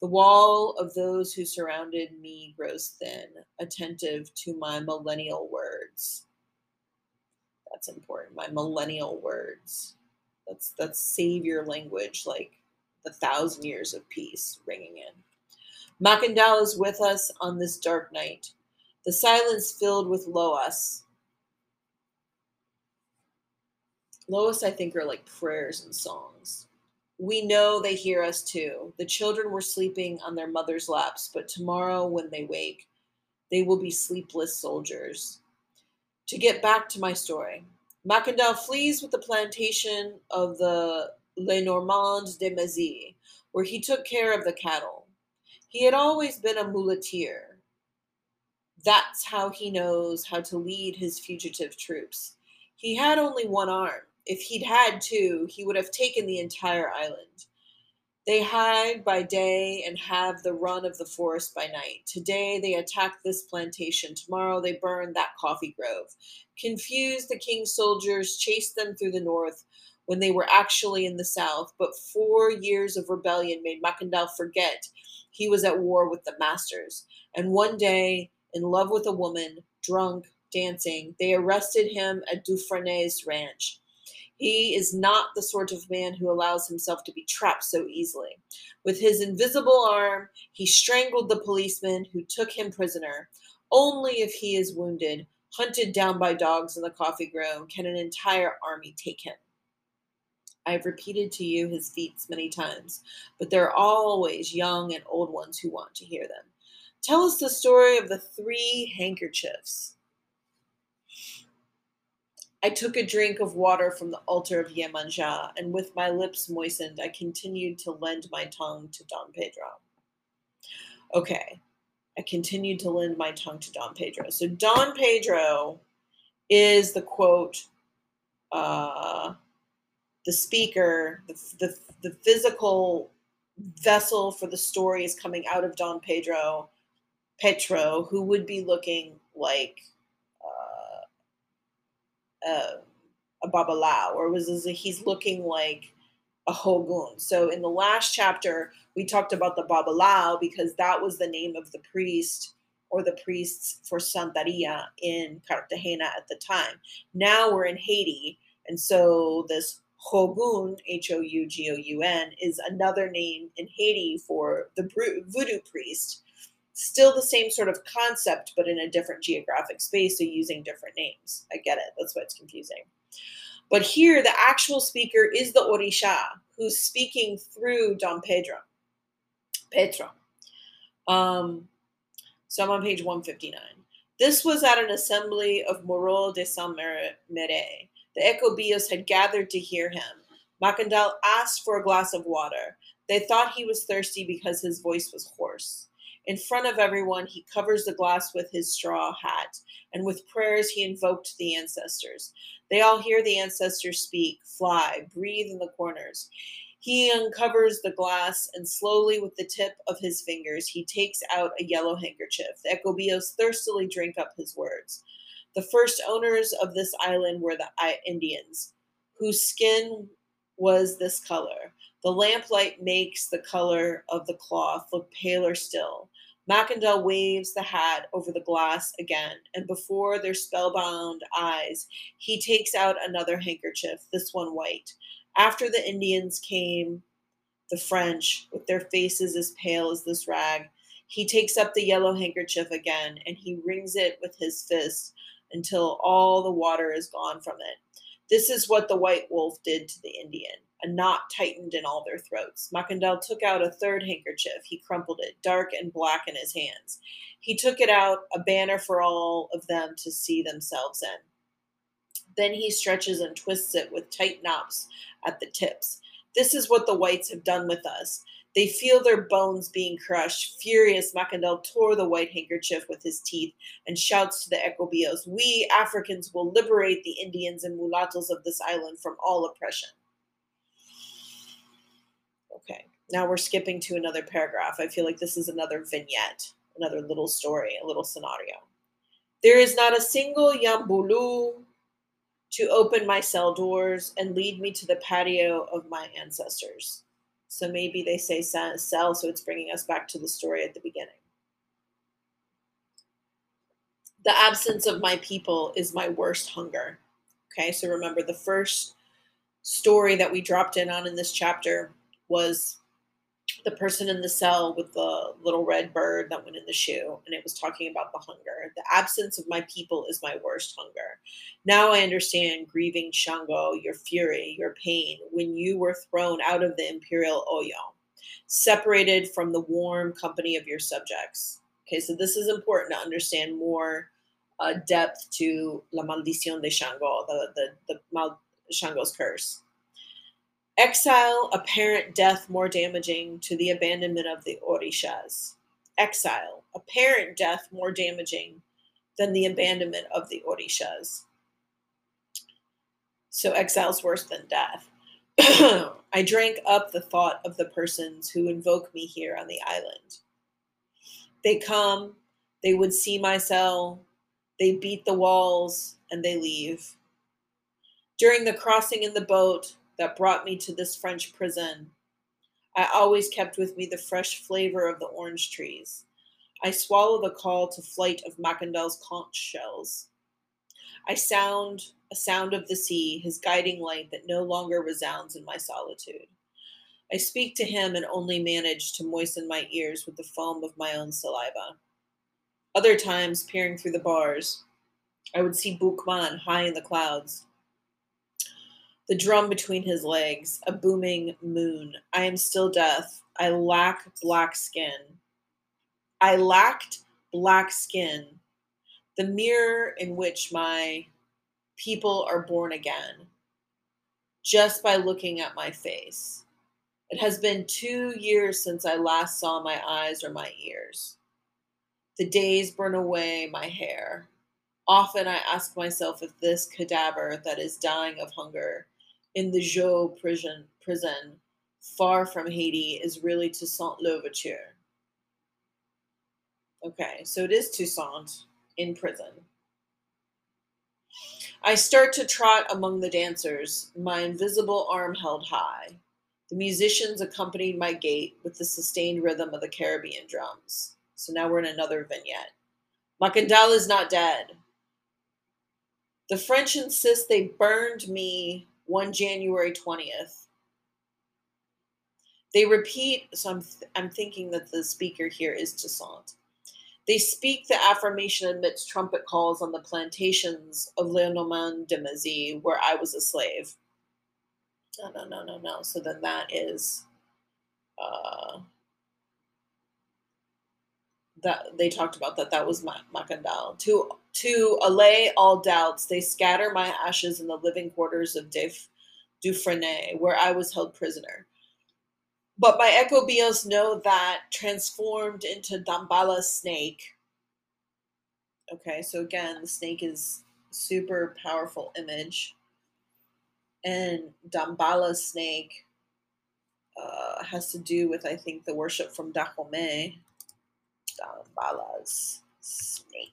The wall of those who surrounded me grows thin, attentive to my millennial words. That's important. My millennial words. That's that's savior language, like the thousand years of peace ringing in. Macandal is with us on this dark night. The silence filled with loas. Loas, I think, are like prayers and songs. We know they hear us too. The children were sleeping on their mother's laps, but tomorrow, when they wake, they will be sleepless soldiers. To get back to my story, Macandal flees with the plantation of the Lenormand de Mazy, where he took care of the cattle. He had always been a muleteer. That's how he knows how to lead his fugitive troops. He had only one arm. If he'd had two, he would have taken the entire island. They hide by day and have the run of the forest by night. Today they attack this plantation. Tomorrow they burn that coffee grove. Confuse the king's soldiers chase them through the north when they were actually in the south. But four years of rebellion made Macandal forget he was at war with the masters. And one day, in love with a woman, drunk, dancing, they arrested him at Dufresne's ranch. He is not the sort of man who allows himself to be trapped so easily. With his invisible arm, he strangled the policeman who took him prisoner. Only if he is wounded, hunted down by dogs in the coffee grove, can an entire army take him. I have repeated to you his feats many times, but there are always young and old ones who want to hear them. Tell us the story of the three handkerchiefs. I took a drink of water from the altar of Yemanja, and with my lips moistened, I continued to lend my tongue to Don Pedro. Okay, I continued to lend my tongue to Don Pedro. So Don Pedro is the quote, uh, the speaker, the, the, the physical vessel for the story is coming out of Don Pedro, Petro, who would be looking like uh, a Babalao, or was he's looking like a Houngan. So in the last chapter, we talked about the Babalao because that was the name of the priest or the priests for Santeria in Cartagena at the time. Now we're in Haiti, and so this Houngan, H O U G O U N, is another name in Haiti for the voodoo priest still the same sort of concept, but in a different geographic space, so using different names. I get it. That's why it's confusing. But here, the actual speaker is the Orisha, who's speaking through Don Pedro. Petro. Um, so I'm on page 159. This was at an assembly of Moreau de Saint Mere. The Ecobios had gathered to hear him. Macandal asked for a glass of water. They thought he was thirsty because his voice was hoarse. In front of everyone, he covers the glass with his straw hat, and with prayers, he invoked the ancestors. They all hear the ancestors speak, fly, breathe in the corners. He uncovers the glass, and slowly, with the tip of his fingers, he takes out a yellow handkerchief. The Ecobios thirstily drink up his words. The first owners of this island were the Indians, whose skin was this color. The lamplight makes the color of the cloth look paler still. Macandal waves the hat over the glass again, and before their spellbound eyes, he takes out another handkerchief, this one white. After the Indians came the French, with their faces as pale as this rag. He takes up the yellow handkerchief again, and he wrings it with his fist until all the water is gone from it. This is what the white wolf did to the Indian. A knot tightened in all their throats. Macandal took out a third handkerchief. He crumpled it, dark and black in his hands. He took it out, a banner for all of them to see themselves in. Then he stretches and twists it with tight knots at the tips. This is what the whites have done with us. They feel their bones being crushed. Furious, Macandal tore the white handkerchief with his teeth and shouts to the Ecobios, We Africans will liberate the Indians and mulattoes of this island from all oppression. Okay, now we're skipping to another paragraph. I feel like this is another vignette, another little story, a little scenario. There is not a single Yambulu to open my cell doors and lead me to the patio of my ancestors. So maybe they say sell, so it's bringing us back to the story at the beginning. The absence of my people is my worst hunger. Okay, so remember the first story that we dropped in on in this chapter was the person in the cell with the little red bird that went in the shoe, and it was talking about the hunger. The absence of my people is my worst hunger. Now I understand grieving Shango, your fury, your pain, when you were thrown out of the imperial Oyo, separated from the warm company of your subjects. Okay, so this is important to understand more uh, depth to La Maldición de Shango, the, the, the Mal- Shango's curse. Exile, apparent death more damaging to the abandonment of the Orishas. Exile, apparent death more damaging than the abandonment of the Orishas. So exile's worse than death. I drank up the thought of the persons who invoke me here on the island. They come, they would see my cell, they beat the walls, and they leave. During the crossing in the boat that brought me to this French prison, I always kept with me the fresh flavor of the orange trees. I swallow the call to flight of Macandal's conch shells. I sound a sound of the sea, his guiding light that no longer resounds in my solitude. I speak to him and only manage to moisten my ears with the foam of my own saliva. Other times, peering through the bars, I would see Boukman high in the clouds, the drum between his legs, a booming moon. I am still death. I lack black skin. I lacked black skin, the mirror in which my people are born again, just by looking at my face. It has been two years since I last saw my eyes or my ears. The days burn away my hair. Often I ask myself if this cadaver that is dying of hunger in the Joux prison, prison far from Haiti is really Toussaint Louverture. Okay, so it is Toussaint in prison. I start to trot among the dancers, my invisible arm held high. The musicians accompanied my gait with the sustained rhythm of the Caribbean drums. So now we're in another vignette. Macandal is not dead. The French insist they burned me one January 20th. They repeat, so I'm, th- I'm thinking that the speaker here is Toussaint. They speak the affirmation amidst trumpet calls on the plantations of Le Normand de Mazy, where I was a slave. No, no, no, no, no. So then that is uh, that they talked about that. That was Macandal. To to allay all doubts, they scatter my ashes in the living quarters of Def, Dufresne, where I was held prisoner. But my Ecobios know that transformed into Dambala snake. Okay, so again, the snake is super powerful image. And Dambala snake uh, has to do with, I think, the worship from Dahomey. Dambala's snake.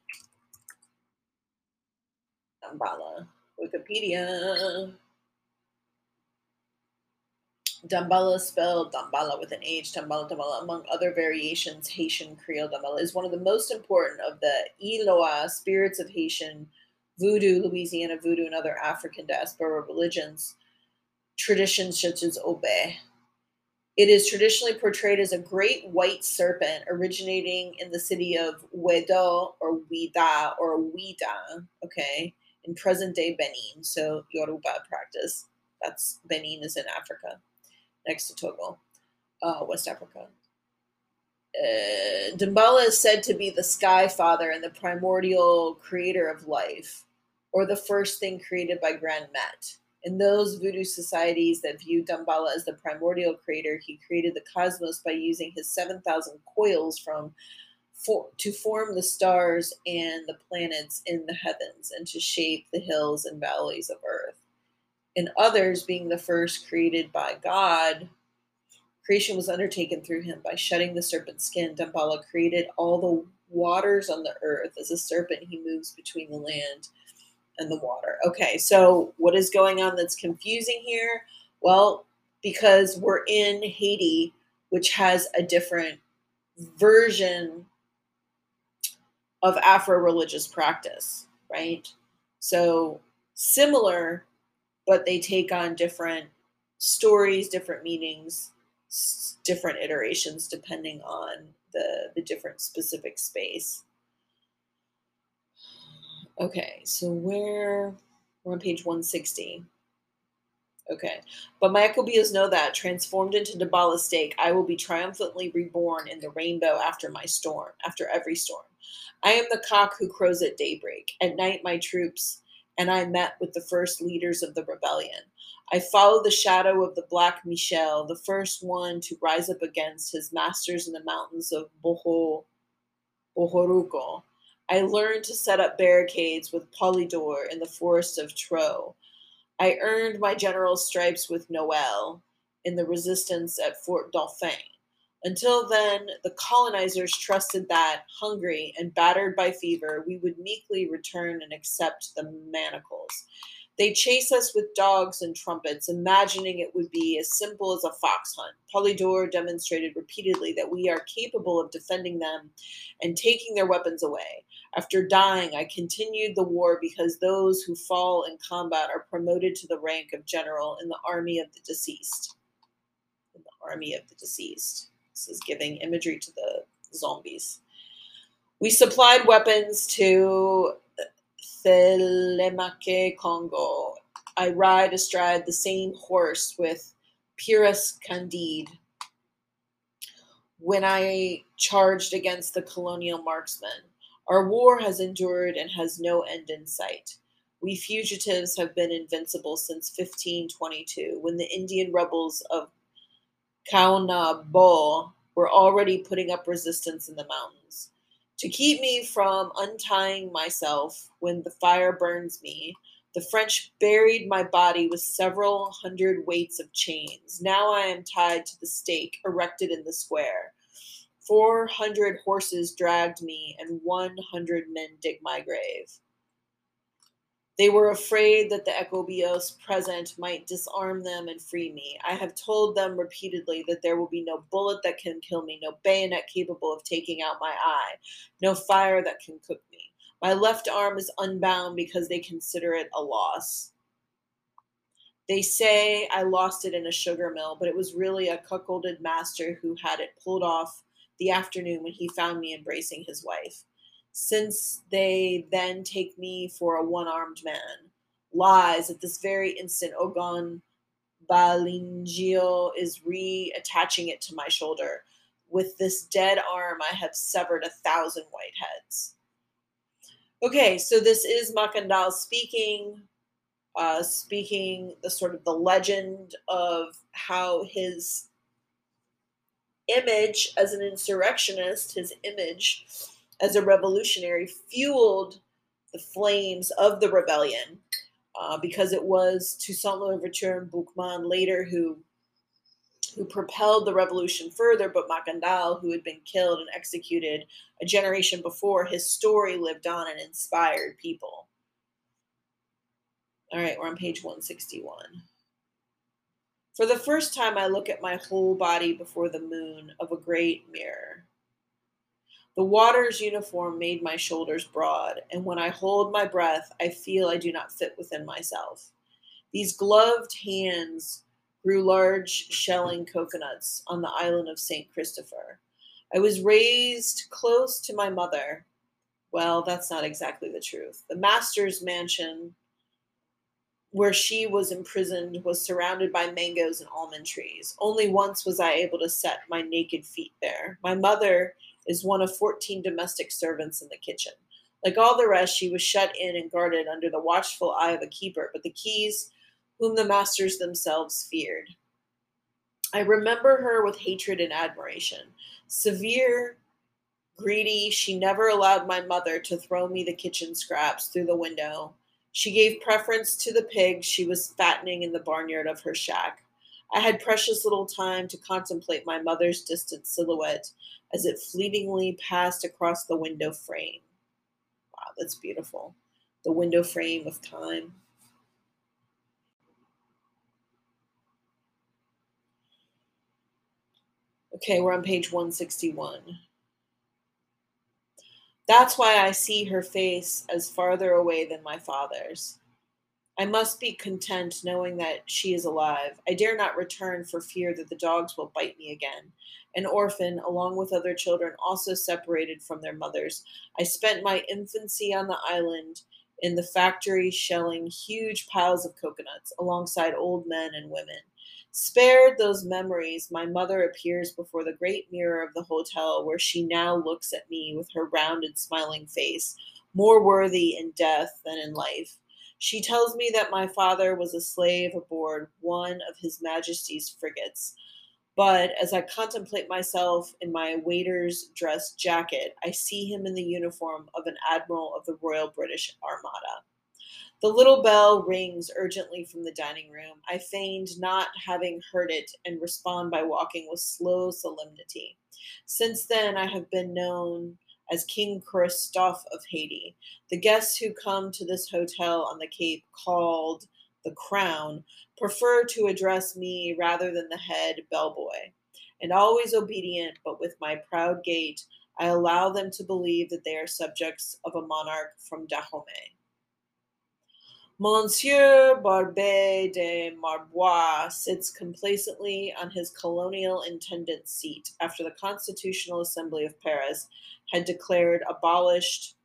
Dambala. Wikipedia. Dambala spelled Dambala with an H, Dambala, Dambala, among other variations, Haitian Creole Dambala is one of the most important of the Iloa spirits of Haitian voodoo, Louisiana voodoo, and other African diaspora religions, traditions such as Obe. It is traditionally portrayed as a great white serpent originating in the city of Wedo or Ouida or Ouida, okay, in present day Benin. So Yoruba practice. That's Benin is in Africa, next to Togo, uh, West Africa. Uh, Dambala is said to be the sky father and the primordial creator of life, or the first thing created by Grand Met. In those voodoo societies that view Dambala as the primordial creator, he created the cosmos by using his 7,000 coils from for, to form the stars and the planets in the heavens and to shape the hills and valleys of earth. In others, being the first created by God, creation was undertaken through him by shedding the serpent's skin. Dambala created all the waters on the earth. As a serpent, he moves between the land and the water. Okay, so what is going on that's confusing here? Well, because we're in Haiti, which has a different version of Afro religious practice, right? So similar, but they take on different stories, different meanings, different iterations depending on the, the different specific space. Okay, so where we're on page 160. Okay. But my Ecobios know that, transformed into Dambala stake, I will be triumphantly reborn in the rainbow after my storm, after every storm. I am the cock who crows at daybreak. At night, my troops and I met with the first leaders of the rebellion. I followed the shadow of the Black Michel, the first one to rise up against his masters in the mountains of Boho, Bohoruco. I learned to set up barricades with Polydor in the forest of Tro. I earned my general's stripes with Noel in the resistance at Fort Dauphin. Until then, the colonizers trusted that, hungry and battered by fever, we would meekly return and accept the manacles. They chase us with dogs and trumpets, imagining it would be as simple as a fox hunt. Polydor demonstrated repeatedly that we are capable of defending them and taking their weapons away. After dying, I continued the war because those who fall in combat are promoted to the rank of general in the army of the deceased. In the army of the deceased. This is giving imagery to the zombies. We supplied weapons to Thelemaque, Congo. I ride astride the same horse with Pyrrhus Candide. When I charged against the colonial marksmen, our war has endured and has no end in sight. We fugitives have been invincible since 1522, when the Indian rebels of Caonabo were already putting up resistance in the mountains. To keep me from untying myself when the fire burns me, the French buried my body with several hundred weights of chains. Now I am tied to the stake erected in the square. Four hundred horses dragged me, and one hundred men dig my grave. They were afraid that the Ecobios present might disarm them and free me. I have told them repeatedly that there will be no bullet that can kill me, no bayonet capable of taking out my eye, no fire that can cook me. My left arm is unbound because they consider it a loss. They say I lost it in a sugar mill, but it was really a cuckolded master who had it pulled off the afternoon when he found me embracing his wife since they then take me for a one armed man. Lies at this very instant, Ogon Balingio is reattaching it to my shoulder. With this dead arm, I have severed a thousand white heads. Okay, so this is Macandal speaking, uh, speaking the sort of the legend of how his image as an insurrectionist, his image as a revolutionary fueled the flames of the rebellion uh, because it was Toussaint Louverture and Boukman later who who propelled the revolution further, but Macandal, who had been killed and executed a generation before, his story lived on and inspired people. All right, we're on page 161. For the first time, I look at my whole body before the moon of a great mirror. The water's uniform made my shoulders broad, and when I hold my breath, I feel I do not fit within myself. These gloved hands grew large shelling coconuts on the island of St. Christopher. I was raised close to my mother. Well, that's not exactly the truth. The master's mansion, where she was imprisoned, was surrounded by mangoes and almond trees. Only once was I able to set my naked feet there. My mother is one of 14 domestic servants in the kitchen. Like all the rest, she was shut in and guarded under the watchful eye of a keeper, but the keys, whom the masters themselves feared. I remember her with hatred and admiration. Severe, greedy, she never allowed my mother to throw me the kitchen scraps through the window. She gave preference to the pigs she was fattening in the barnyard of her shack. I had precious little time to contemplate my mother's distant silhouette as it fleetingly passed across the window frame. Wow, that's beautiful. The window frame of time. Okay, we're on page 161. That's why I see her face as farther away than my father's. I must be content knowing that she is alive. I dare not return for fear that the dogs will bite me again. An orphan, along with other children, also separated from their mothers. I spent my infancy on the island in the factory shelling huge piles of coconuts alongside old men and women. Spared those memories, my mother appears before the great mirror of the hotel where she now looks at me with her rounded, smiling face, more worthy in death than in life. She tells me that my father was a slave aboard one of His Majesty's frigates. But as I contemplate myself in my waiter's dress jacket, I see him in the uniform of an admiral of the Royal British Armada. The little bell rings urgently from the dining room. I feigned not having heard it and respond by walking with slow solemnity. Since then, I have been known as King Christophe of Haiti. The guests who come to this hotel on the Cape, called the Crown, prefer to address me rather than the head bellboy. And always obedient, but with my proud gait, I allow them to believe that they are subjects of a monarch from Dahomey. Monsieur Barbé de Marbois sits complacently on his colonial intendant seat after the Constitutional Assembly of Paris had declared abolished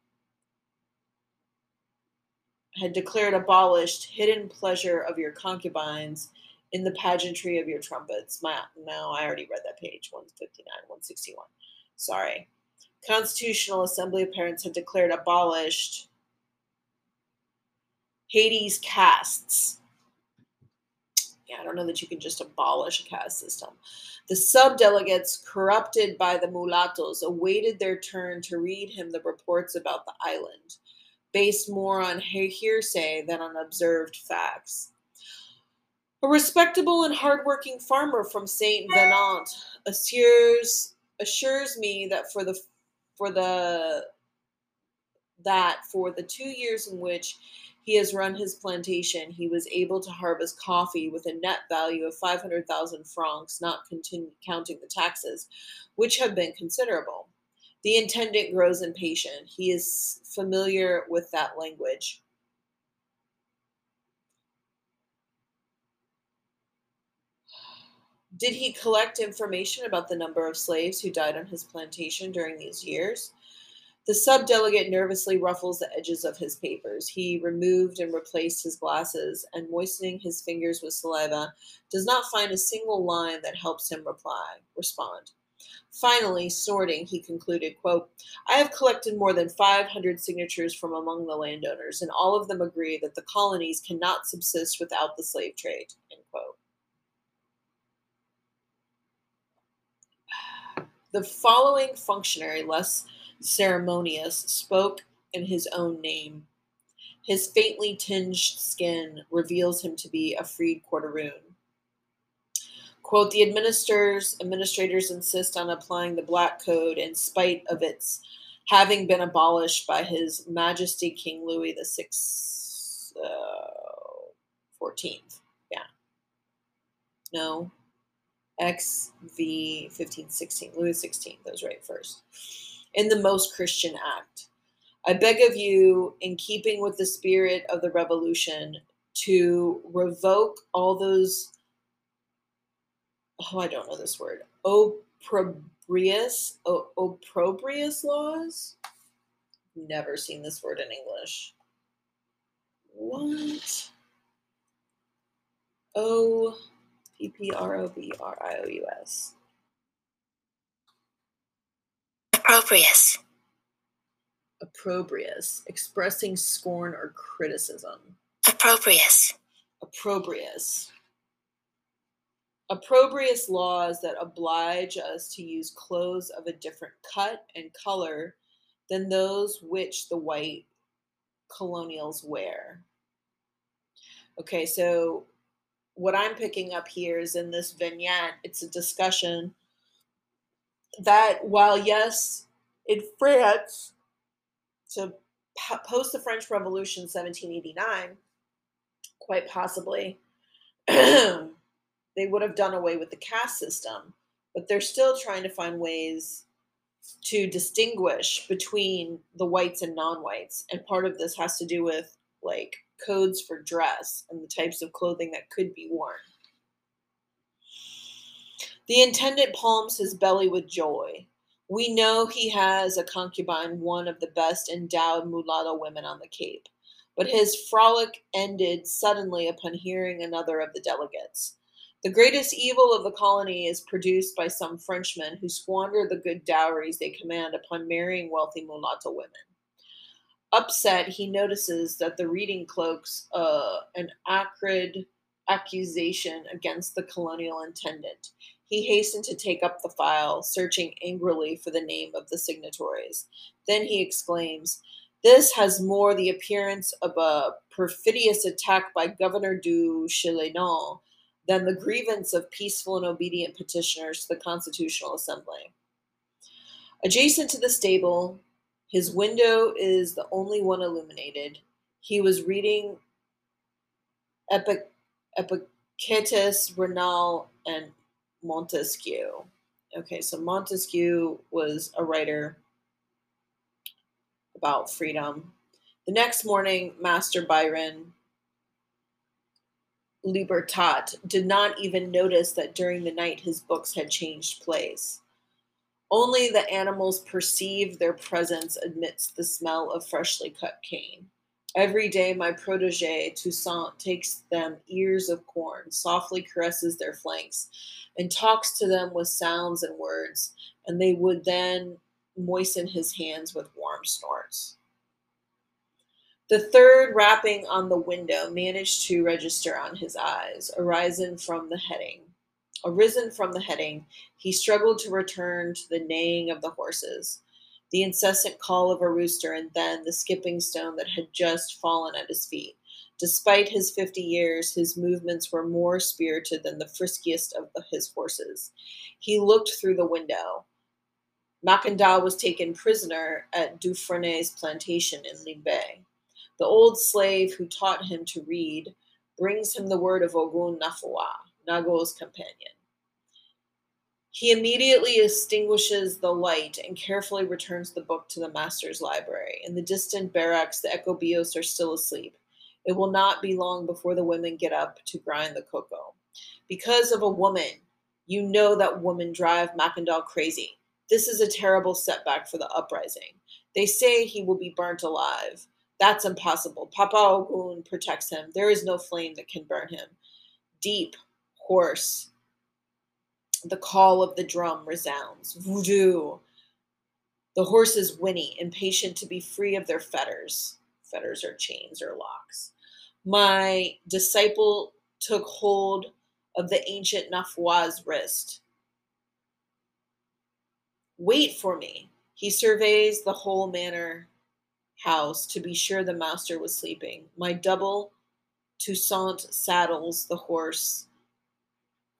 had declared abolished hidden pleasure of your concubines in the pageantry of your trumpets. My, no, I already read that page 159, 161. Sorry. Constitutional Assembly of Parents had declared abolished Hades' castes. Yeah, I don't know that you can just abolish a caste system. The subdelegates, corrupted by the mulattoes, awaited their turn to read him the reports about the island, based more on hearsay than on observed facts. A respectable and hardworking farmer from Saint Venant assures assures me that for the for the that for the two years in which he has run his plantation. He was able to harvest coffee with a net value of 500,000 francs, not continue, counting the taxes, which have been considerable. The intendant grows impatient. He is familiar with that language. Did he collect information about the number of slaves who died on his plantation during these years? The subdelegate nervously ruffles the edges of his papers. He removed and replaced his glasses, and moistening his fingers with saliva, does not find a single line that helps him reply, respond. Finally, snorting, he concluded, quote, I have collected more than 500 signatures from among the landowners, and all of them agree that the colonies cannot subsist without the slave trade, end quote. The following functionary, less ceremonious, spoke in his own name. His faintly tinged skin reveals him to be a freed quarteroon. Quote, the administrators, administrators insist on applying the black code in spite of its having been abolished by his majesty King Louis the Sixth, uh, 14th. Yeah. No. XV 15, 16. Louis 16. Those right first in the most Christian act. I beg of you, in keeping with the spirit of the revolution, to revoke all those, oh, I don't know this word, opprobrious, opprobrious laws. Never seen this word in English. What? O P P R O B R I O U S. Opprobrious. Opprobrious, expressing scorn or criticism. Opprobrious. Opprobrious. Opprobrious laws that oblige us to use clothes of a different cut and color than those which the white colonials wear. Okay, so what I'm picking up here is in this vignette, it's a discussion that while yes, in France, to post the French Revolution 1789, quite possibly, they would have done away with the caste system, but they're still trying to find ways to distinguish between the whites and non-whites, and part of this has to do with like codes for dress and the types of clothing that could be worn. The intendant palms his belly with joy. We know he has a concubine, one of the best endowed mulatto women on the Cape. But his frolic ended suddenly upon hearing another of the delegates. The greatest evil of the colony is produced by some Frenchmen who squander the good dowries they command upon marrying wealthy mulatto women. Upset, he notices that the reading cloaks uh, an acrid accusation against the colonial intendant. He hastened to take up the file, searching angrily for the name of the signatories. Then he exclaims, This has more the appearance of a perfidious attack by Governor du Châtillon than the grievance of peaceful and obedient petitioners to the Constitutional Assembly. Adjacent to the stable, his window is the only one illuminated. He was reading Epic, Epictetus, Raynal, and Montesquieu. Okay, so Montesquieu was a writer about freedom. The next morning, Master Bayon Libertat did not even notice that during the night his books had changed place. Only the animals perceived their presence amidst the smell of freshly cut cane. Every day, my protege, Toussaint, takes them ears of corn, softly caresses their flanks, and talks to them with sounds and words, and they would then moisten his hands with warm snorts. The third rapping on the window managed to register on his eyes, arisen from the heading. Arisen from the heading, he struggled to return to the neighing of the horses, the incessant call of a rooster, and then the skipping stone that had just fallen at his feet. Despite his fifty years, his movements were more spirited than the friskiest of his horses. He looked through the window. Macandal was taken prisoner at Dufresne's plantation in Limbé. The old slave who taught him to read brings him the word of Ogun Nafua, Nago's companion. He immediately extinguishes the light and carefully returns the book to the master's library. In the distant barracks, the Ecobios are still asleep. It will not be long before the women get up to grind the cocoa. Because of a woman, you know that women drive Macandal crazy. This is a terrible setback for the uprising. They say he will be burnt alive. That's impossible. Papa Ogun protects him. There is no flame that can burn him. Deep, hoarse, the call of the drum resounds. Voodoo. The horses whinny, impatient to be free of their fetters. Fetters or chains or locks. My disciple took hold of the ancient Nafua's wrist. Wait for me. He surveys the whole manor house to be sure the master was sleeping. My double Toussaint saddles the horse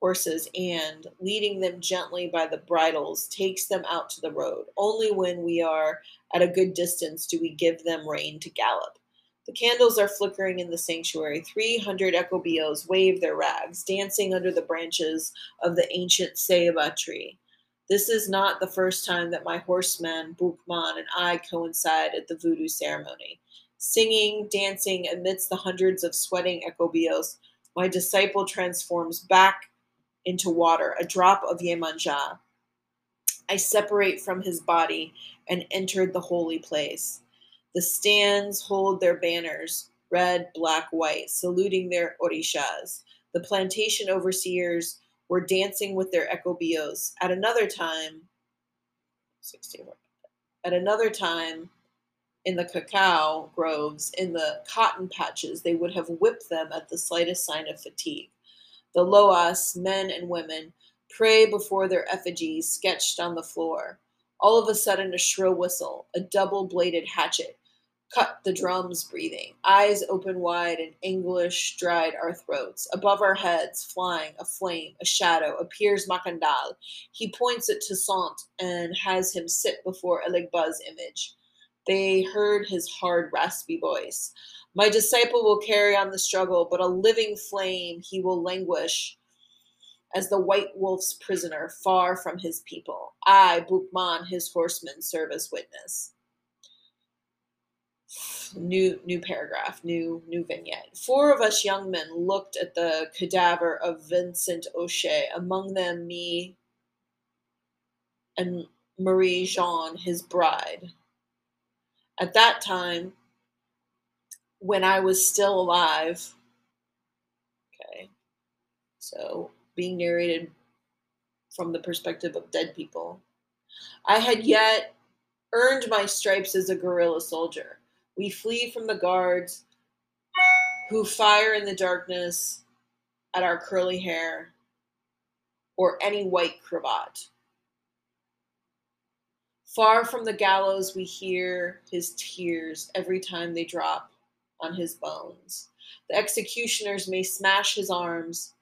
horses and leading them gently by the bridles takes them out to the road. Only when we are at a good distance do we give them rein to gallop. The candles are flickering in the sanctuary. Three hundred ecobios wave their rags, dancing under the branches of the ancient ceiba tree. This is not the first time that my horseman, Boukman, and I coincide at the voodoo ceremony. Singing, dancing amidst the hundreds of sweating ecobios, my disciple transforms back into water, a drop of Yemanja. I separate from his body and entered the holy place. The stands hold their banners, red, black, white, saluting their orishas. The plantation overseers were dancing with their ecobios. At another time, 16, at another time, in the cacao groves, in the cotton patches, they would have whipped them at the slightest sign of fatigue. The loas, men and women, pray before their effigies sketched on the floor. All of a sudden, a shrill whistle, a double bladed hatchet, cut the drums breathing. Eyes open wide and anguish dried our throats. Above our heads, flying, a flame, a shadow, appears Macandal. He points at Toussaint and has him sit before Eligba's image. They heard his hard, raspy voice. My disciple will carry on the struggle, but a living flame he will languish as the white wolf's prisoner, far from his people. I, Boukman, his horseman, serve as witness. New new paragraph new new vignette. Four of us young men looked at the cadaver of vincent Ogé. Among them me and marie jean his bride. At that time when i was still alive. Okay. So being narrated from the perspective of dead people. I had yet earned my stripes as a guerrilla soldier. We flee from the guards who fire in the darkness at our curly hair or any white cravat. Far from the gallows, we hear his tears every time they drop on his bones. The executioners may smash his arms,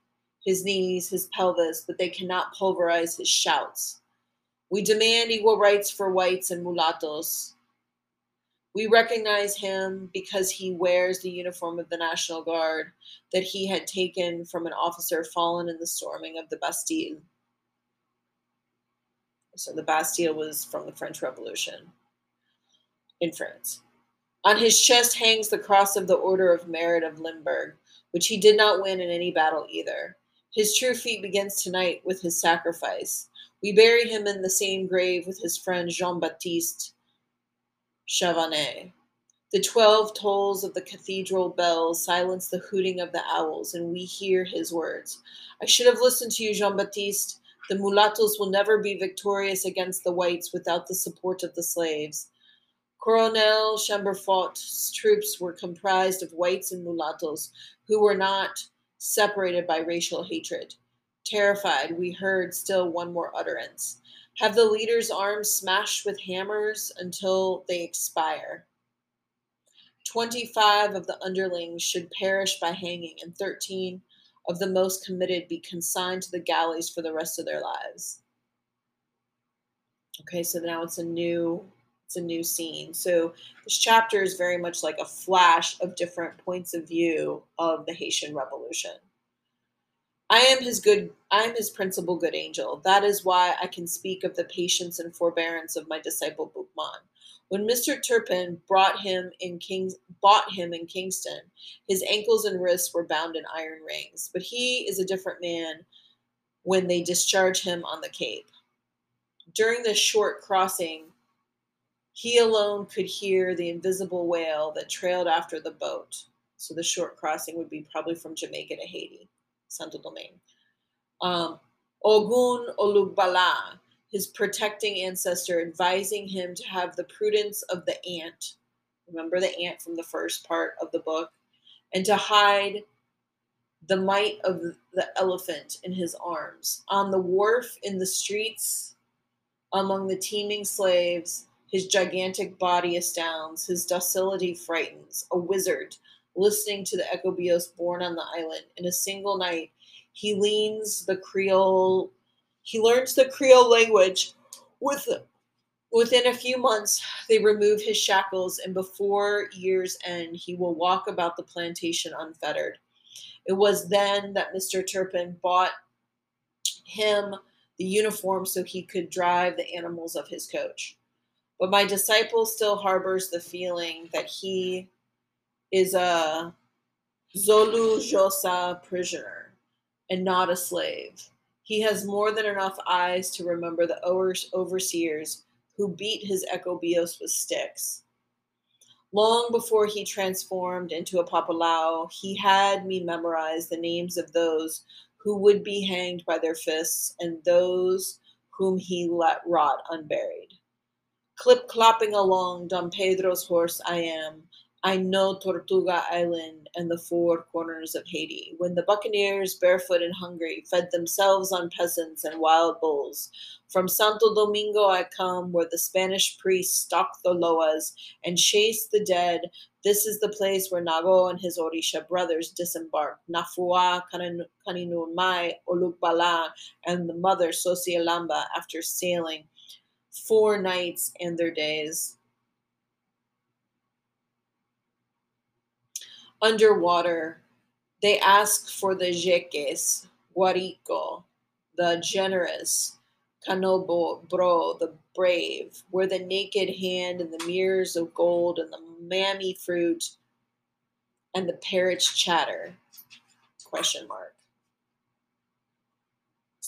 his knees, his pelvis, but they cannot pulverize his shouts. We demand equal rights for whites and mulattoes. We recognize him because he wears the uniform of the National Guard that he had taken from an officer fallen in the storming of the Bastille. So the Bastille was from the French Revolution in France. On his chest hangs the cross of the Order of Merit of Limburg, which he did not win in any battle either. His true feat begins tonight with his sacrifice. We bury him in the same grave with his friend Jean Baptiste Chavanet. The twelve tolls of the cathedral bells silence the hooting of the owls, and we hear his words. I should have listened to you, Jean Baptiste. The mulattoes will never be victorious against the whites without the support of the slaves. Colonel Chamberfort's troops were comprised of whites and mulattoes who were not separated by racial hatred. Terrified, we heard still one more utterance. Have the leader's arms smashed with hammers until they expire. Twenty five of the underlings should perish by hanging, and thirteen of the most committed be consigned to the galleys for the rest of their lives. Okay, so now it's a new it's a new scene. So this chapter is very much like a flash of different points of view of the Haitian Revolution. I am his good I am his principal good angel. That is why I can speak of the patience and forbearance of my disciple Boukman. When Mr. Turpin brought him in Kings bought him in Kingston, his ankles and wrists were bound in iron rings, but he is a different man when they discharge him on the Cape. During this short crossing, he alone could hear the invisible wail that trailed after the boat. So the short crossing would be probably from Jamaica to Haiti. Santo Domingue. Um, Ogun Olugbala, his protecting ancestor, advising him to have the prudence of the ant. Remember the ant from the first part of the book? And to hide the might of the elephant in his arms. On the wharf, in the streets, among the teeming slaves, his gigantic body astounds, his docility frightens. A wizard, listening to the Ecobios born on the island. In a single night, he leans the Creole, he learns the Creole language with Within a few months, they remove his shackles, and before year's end, he will walk about the plantation unfettered. It was then that Mr. Turpin bought him the uniform so he could drive the animals of his coach. But my disciple still harbors the feeling that he is a Zolu Josa prisoner and not a slave. He has more than enough eyes to remember the overseers who beat his ecobios with sticks. Long before he transformed into a papalao, he had me memorize the names of those who would be hanged by their fists and those whom he let rot unburied. Clip clopping along Don Pedro's horse I am, I know Tortuga Island and the four corners of Haiti, when the buccaneers, barefoot and hungry, fed themselves on peasants and wild bulls. From Santo Domingo I come, where the Spanish priests stalk the loas and chase the dead. This is the place where Nago and his Orisha brothers disembarked. Nafua, Kaninumai, Olugbala, and the mother Sosialamba after sailing four nights and their days underwater, they ask for the jeques, guarico, the generous, Caonabo, bro, the brave, where the naked hand and the mirrors of gold and the mammy fruit and the parrots chatter. Question mark.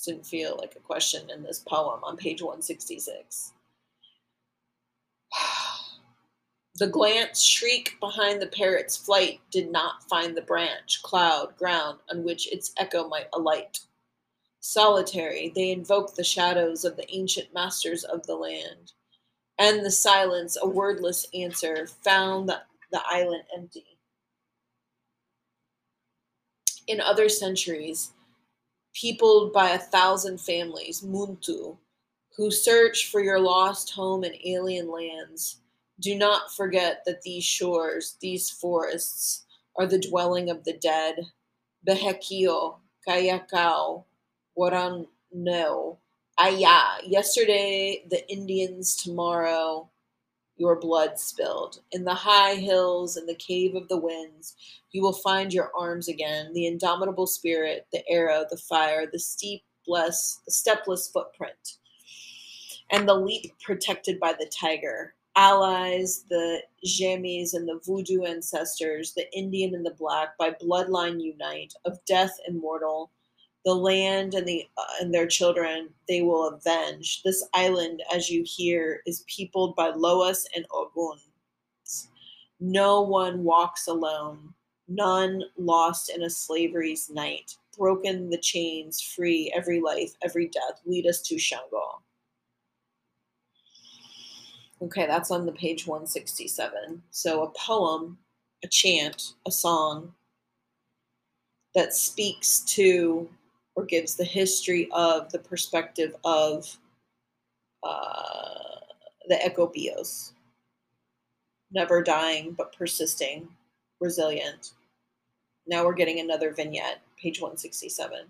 Didn't feel like a question in this poem on page 166. The glance shriek behind the parrot's flight did not find the branch, cloud, ground on which its echo might alight. Solitary, they invoked the shadows of the ancient masters of the land. And the silence, a wordless answer, found the, the island empty. In other centuries, peopled by a thousand families, Muntu, who search for your lost home in alien lands, do not forget that these shores, these forests, are the dwelling of the dead. Behekio, Kayakao, Warano, Aya. Yesterday, the Indians, tomorrow, your blood spilled. In the high hills, in the cave of the winds, you will find your arms again, the indomitable spirit, the arrow, the fire, the steep bless, the stepless footprint, and the leap protected by the tiger. Allies, the Jamis and the voodoo ancestors, the Indian and the black, by bloodline unite, of death immortal, the land and the uh, and their children they will avenge. This island, as you hear, is peopled by Loas and Ogun. No one walks alone, none lost in a slavery's night. Broken the chains, free every life, every death. Lead us to Changó. Okay, that's on the page 167. So a poem, a chant, a song that speaks to or gives the history of the perspective of uh, the Ecobios. Never dying, but persisting, resilient. Now we're getting another vignette, page 167.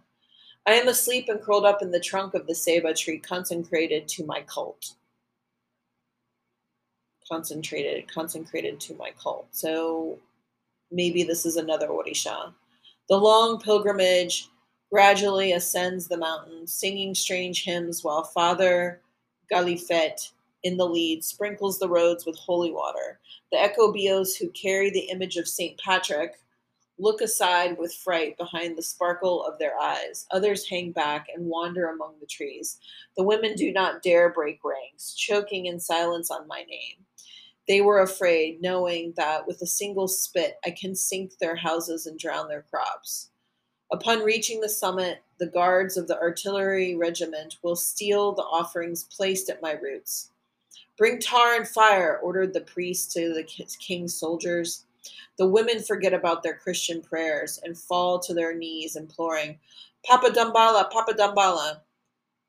I am asleep and curled up in the trunk of the ceiba tree, consecrated to my cult. Concentrated, consecrated to my cult. So maybe this is another Orisha. The long pilgrimage gradually ascends the mountain, singing strange hymns while Father Galifet in the lead sprinkles the roads with holy water. The Ecobios who carry the image of St. Patrick look aside with fright behind the sparkle of their eyes. Others hang back and wander among the trees. The women do not dare break ranks, choking in silence on my name. They were afraid, knowing that with a single spit I can sink their houses and drown their crops. Upon reaching the summit, the guards of the artillery regiment will steal the offerings placed at my roots. Bring tar and fire, ordered the priest to the king's soldiers. The women forget about their Christian prayers and fall to their knees, imploring, Papa Dambala, Papa Dambala.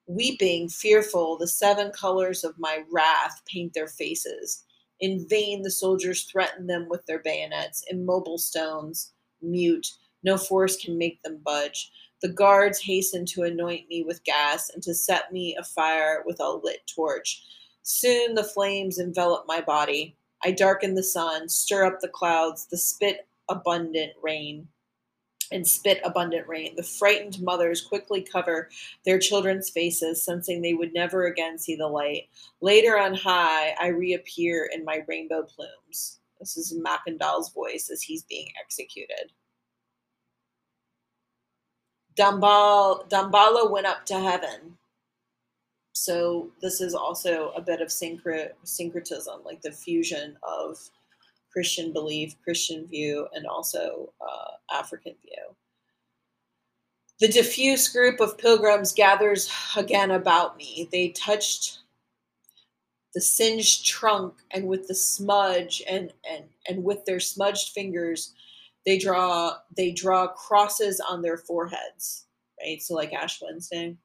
Weeping, fearful, the seven colors of my wrath paint their faces. In vain, the soldiers threaten them with their bayonets, immobile stones, mute no force can make them budge. The guards hasten to anoint me with gas and to set me afire with a lit torch. Soon the flames envelop my body. I darken the sun, stir up the clouds, the spit abundant rain and spit abundant rain. The frightened mothers quickly cover their children's faces, sensing they would never again see the light. Later on high, I reappear in my rainbow plumes. This is Macandal's voice as he's being executed. Dambal, Dambala went up to heaven. So this is also a bit of syncretism, like the fusion of Christian belief, Christian view, and also uh, African view. The diffuse group of pilgrims gathers again about me. They touched the singed trunk, and with the smudge and and and with their smudged fingers, they draw they draw crosses on their foreheads, right? So like Ash Wednesday.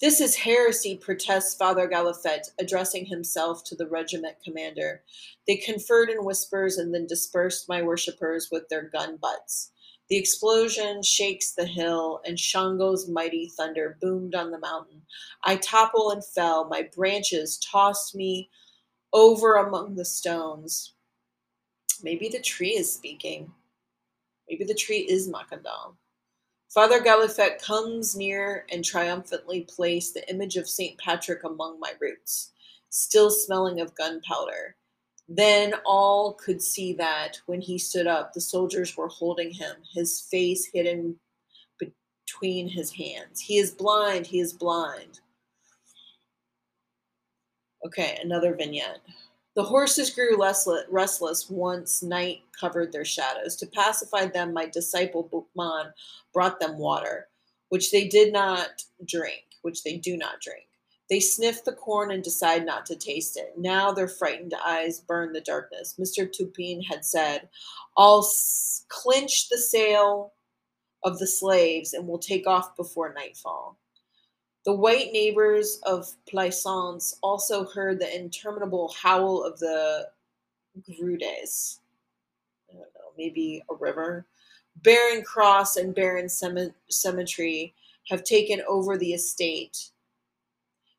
This is heresy, protests Father Galifet, addressing himself to the regiment commander. They conferred in whispers and then dispersed my worshippers with their gun butts. The explosion shakes the hill, and Changó's mighty thunder boomed on the mountain. I topple and fell. My branches tossed me over among the stones. Maybe the tree is speaking. Maybe the tree is Macandal. Father Galifet comes near and triumphantly placed the image of St. Patrick among my roots, still smelling of gunpowder. Then all could see that when he stood up, the soldiers were holding him, his face hidden between his hands. He is blind, he is blind. Okay, another vignette. The horses grew restless once night covered their shadows. To pacify them, my disciple Boukman brought them water, which they did not drink, which they do not drink. They sniff the corn and decide not to taste it. Now their frightened eyes burn the darkness. Mr. Turpin had said, I'll clinch the sail of the slaves and we'll take off before nightfall. The white neighbors of Plaisance also heard the interminable howl of the Guedes. I don't know, maybe a river. Baron Cross and Baron Cemetery have taken over the estate.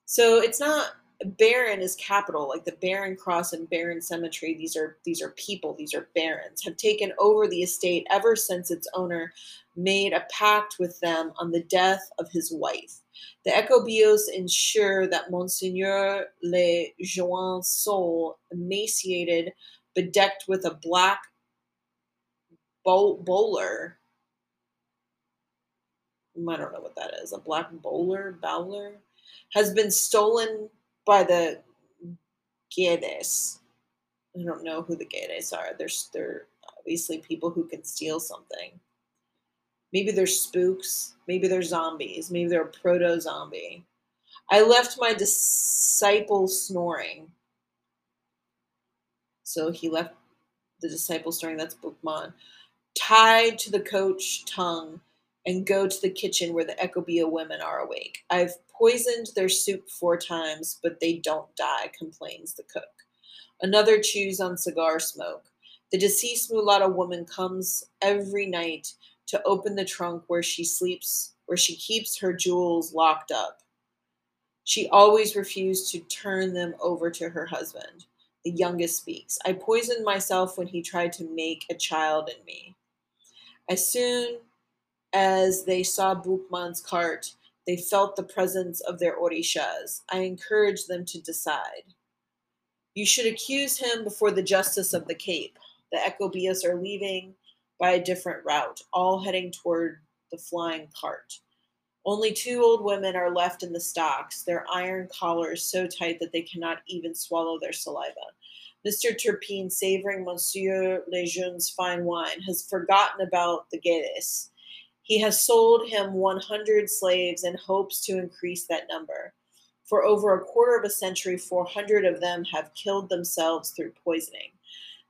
So it's not Baron is capital, like the Baron Cross and Baron Cemetery. These are these are people. These are barons have taken over the estate ever since its owner made a pact with them on the death of his wife. The Ecobios ensure that Monseigneur Le Jouan's soul, emaciated, bedecked with a black bowler. I don't know what that is. A black bowler, bowler, has been stolen by the Guedes. I don't know who the Guedes are. They're, they're obviously people who can steal something. Maybe they're spooks. Maybe they're zombies. Maybe they're a proto zombie. I left my disciple snoring. So he left the disciple snoring. That's Boukman. Tied to the coach tongue and go to the kitchen where the Ecobia women are awake. I've poisoned their soup four times, but they don't die, complains the cook. Another chews on cigar smoke. The deceased mulatto woman comes every night to open the trunk where she sleeps, where she keeps her jewels locked up. She always refused to turn them over to her husband. The youngest speaks. I poisoned myself when he tried to make a child in me. As soon as they saw Boukman's cart, they felt the presence of their orishas. I encouraged them to decide. You should accuse him before the justice of the Cape. The Ecobios are leaving by a different route, all heading toward the flying cart. Only two old women are left in the stocks, their iron collars so tight that they cannot even swallow their saliva. Mr. Turpin, savoring Monsieur Lejeune's fine wine, has forgotten about the Guedes. He has sold him 100 slaves and hopes to increase that number. For over a quarter of a century, 400 of them have killed themselves through poisoning.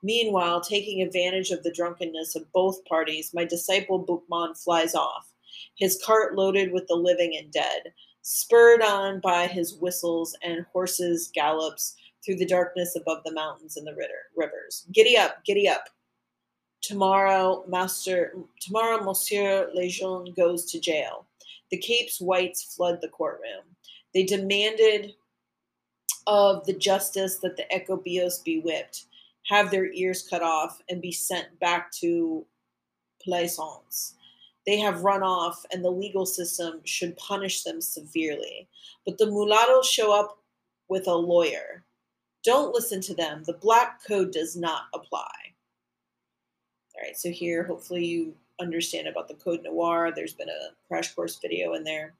Meanwhile, taking advantage of the drunkenness of both parties, my disciple Boukman flies off, his cart loaded with the living and dead. Spurred on by his whistles and horses' gallops through the darkness above the mountains and the rivers. Giddy up, giddy up. Tomorrow, Master, tomorrow, Monsieur Lejeune goes to jail. The Cape's whites flood the courtroom. They demanded of the justice that the Ecobios be whipped have their ears cut off and be sent back to Plaisance. They have run off, and the legal system should punish them severely. But the mulattoes show up with a lawyer. Don't listen to them. The black code does not apply. All right, so here, hopefully, you understand about the Code Noir. There's been a crash course video in there.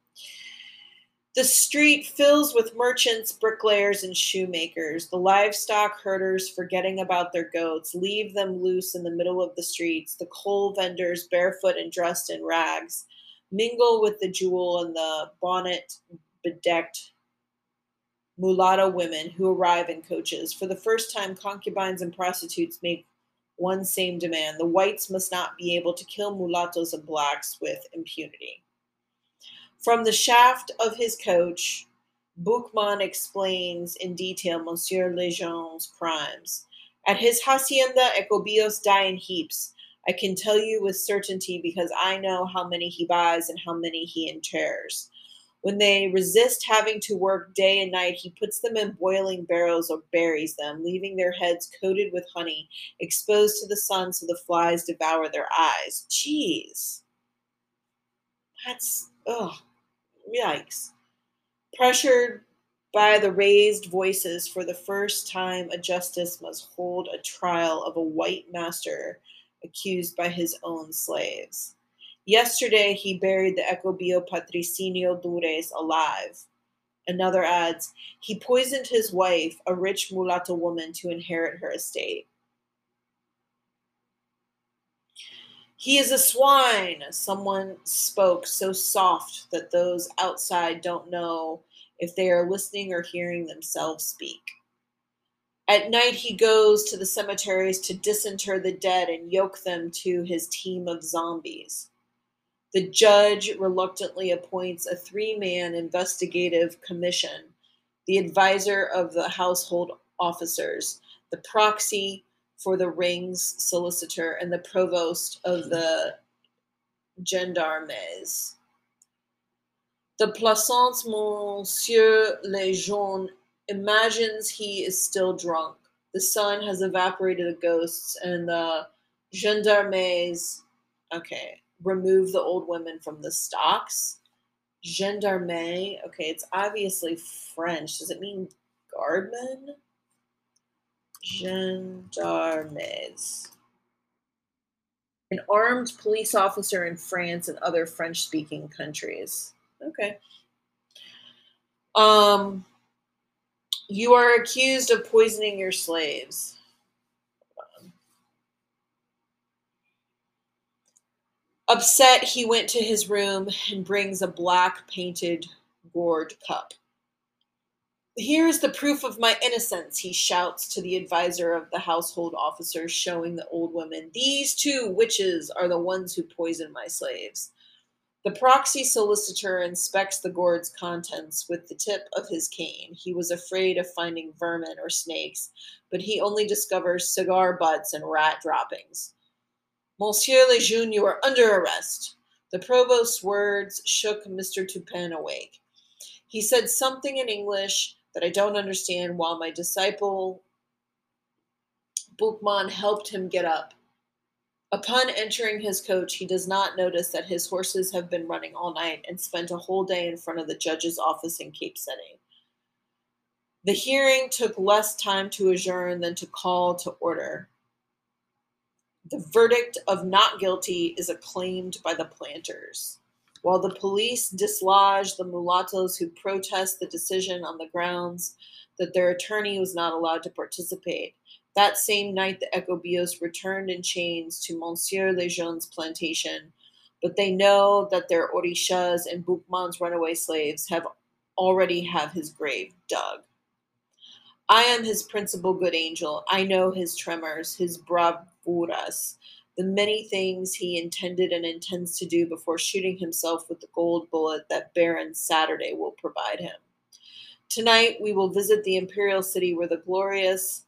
The street fills with merchants, bricklayers, and shoemakers. The livestock herders, forgetting about their goats, leave them loose in the middle of the streets. The coal vendors, barefoot and dressed in rags, mingle with the jewel and the bonnet bedecked mulatto women who arrive in coaches. For the first time, concubines and prostitutes make one same demand the whites must not be able to kill mulattoes and blacks with impunity. From the shaft of his coach, Boukman explains in detail Monsieur Lejeune's crimes. At his hacienda, Ecobios die in heaps. I can tell you with certainty because I know how many he buys and how many he inters. When they resist having to work day and night, he puts them in boiling barrels or buries them, leaving their heads coated with honey, exposed to the sun so the flies devour their eyes. Jeez. That's, ugh. Yikes. Pressured by the raised voices, for the first time, a justice must hold a trial of a white master accused by his own slaves. Yesterday, he buried the Ecobio Patricinio Dures alive. Another adds, he poisoned his wife, a rich mulatto woman, to inherit her estate. He is a swine, someone spoke so soft that those outside don't know if they are listening or hearing themselves speak. At night, he goes to the cemeteries to disinter the dead and yoke them to his team of zombies. The judge reluctantly appoints a three man investigative commission the advisor of the household officers, the proxy for the rings solicitor, and the provost of the gendarmes. The Plaisance Monsieur Lejeune imagines he is still drunk. The sun has evaporated the ghosts, and the gendarmes, okay, remove the old women from the stocks. Gendarme, okay, it's obviously French. Does it mean guardman? Gendarmes. An armed police officer in France and other French speaking countries. Okay. Um, you are accused of poisoning your slaves. Upset, he went to his room and brings a black painted gourd cup. Here is the proof of my innocence, he shouts to the advisor of the household officers, showing the old woman. These two witches are the ones who poisoned my slaves. The proxy solicitor inspects the gourd's contents with the tip of his cane. He was afraid of finding vermin or snakes, but he only discovers cigar butts and rat droppings. Monsieur Lejeune, you are under arrest. The provost's words shook Mr. Turpin awake. He said something in English that I don't understand while my disciple Boukman helped him get up. Upon entering his coach, he does not notice that his horses have been running all night and spent a whole day in front of the judge's office in Cape Setting. The hearing took less time to adjourn than to call to order. The verdict of not guilty is acclaimed by the planters. While the police dislodge the mulattoes who protest the decision on the grounds that their attorney was not allowed to participate, that same night the Ecobios returned in chains to Monsieur Lejeune's plantation, but they know that their orishas and Boukman's runaway slaves have already have his grave dug. I am his principal good angel. I know his tremors, his bravuras, the many things he intended and intends to do before shooting himself with the gold bullet that Baron Saturday will provide him. Tonight we will visit the imperial city where the glorious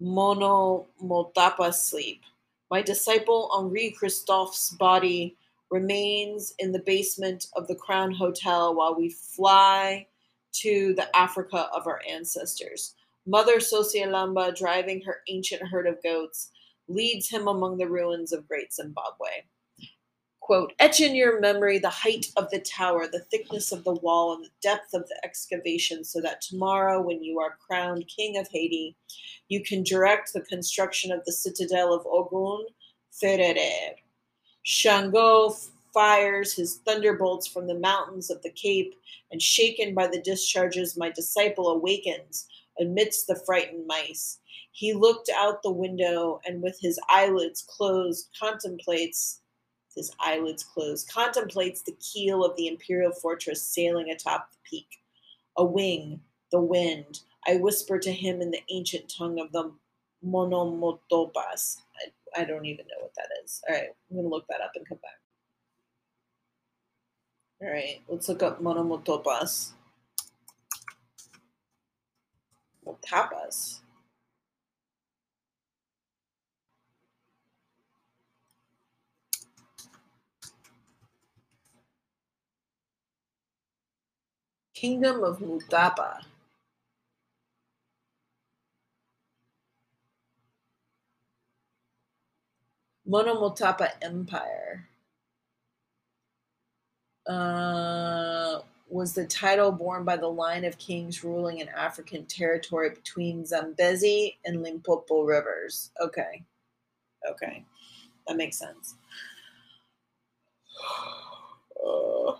Mono Motapa sleep. My disciple Henri Christophe's body remains in the basement of the Crown Hotel while we fly to the Africa of our ancestors. Mother Sosialamba, driving her ancient herd of goats, leads him among the ruins of great Zimbabwe. Quote, etch in your memory the height of the tower, the thickness of the wall, and the depth of the excavation, so that tomorrow, when you are crowned king of Haiti, you can direct the construction of the citadel of Ogun Ferrerer. Changó fires his thunderbolts from the mountains of the Cape, and shaken by the discharges, my disciple awakens amidst the frightened mice. He looked out the window and with his eyelids closed contemplates his eyelids closed contemplates the keel of the imperial fortress sailing atop the peak. A wing, the wind. I whisper to him in the ancient tongue of the monomotopas. I, I don't even know what that is. All right, I'm going to look that up and come back. All right, let's look up monomotopas. Motapas. Kingdom of Mutapa. Monomotapa Empire uh, was the title borne by the line of kings ruling an African territory between Zambezi and Limpopo rivers. Okay. Okay. That makes sense.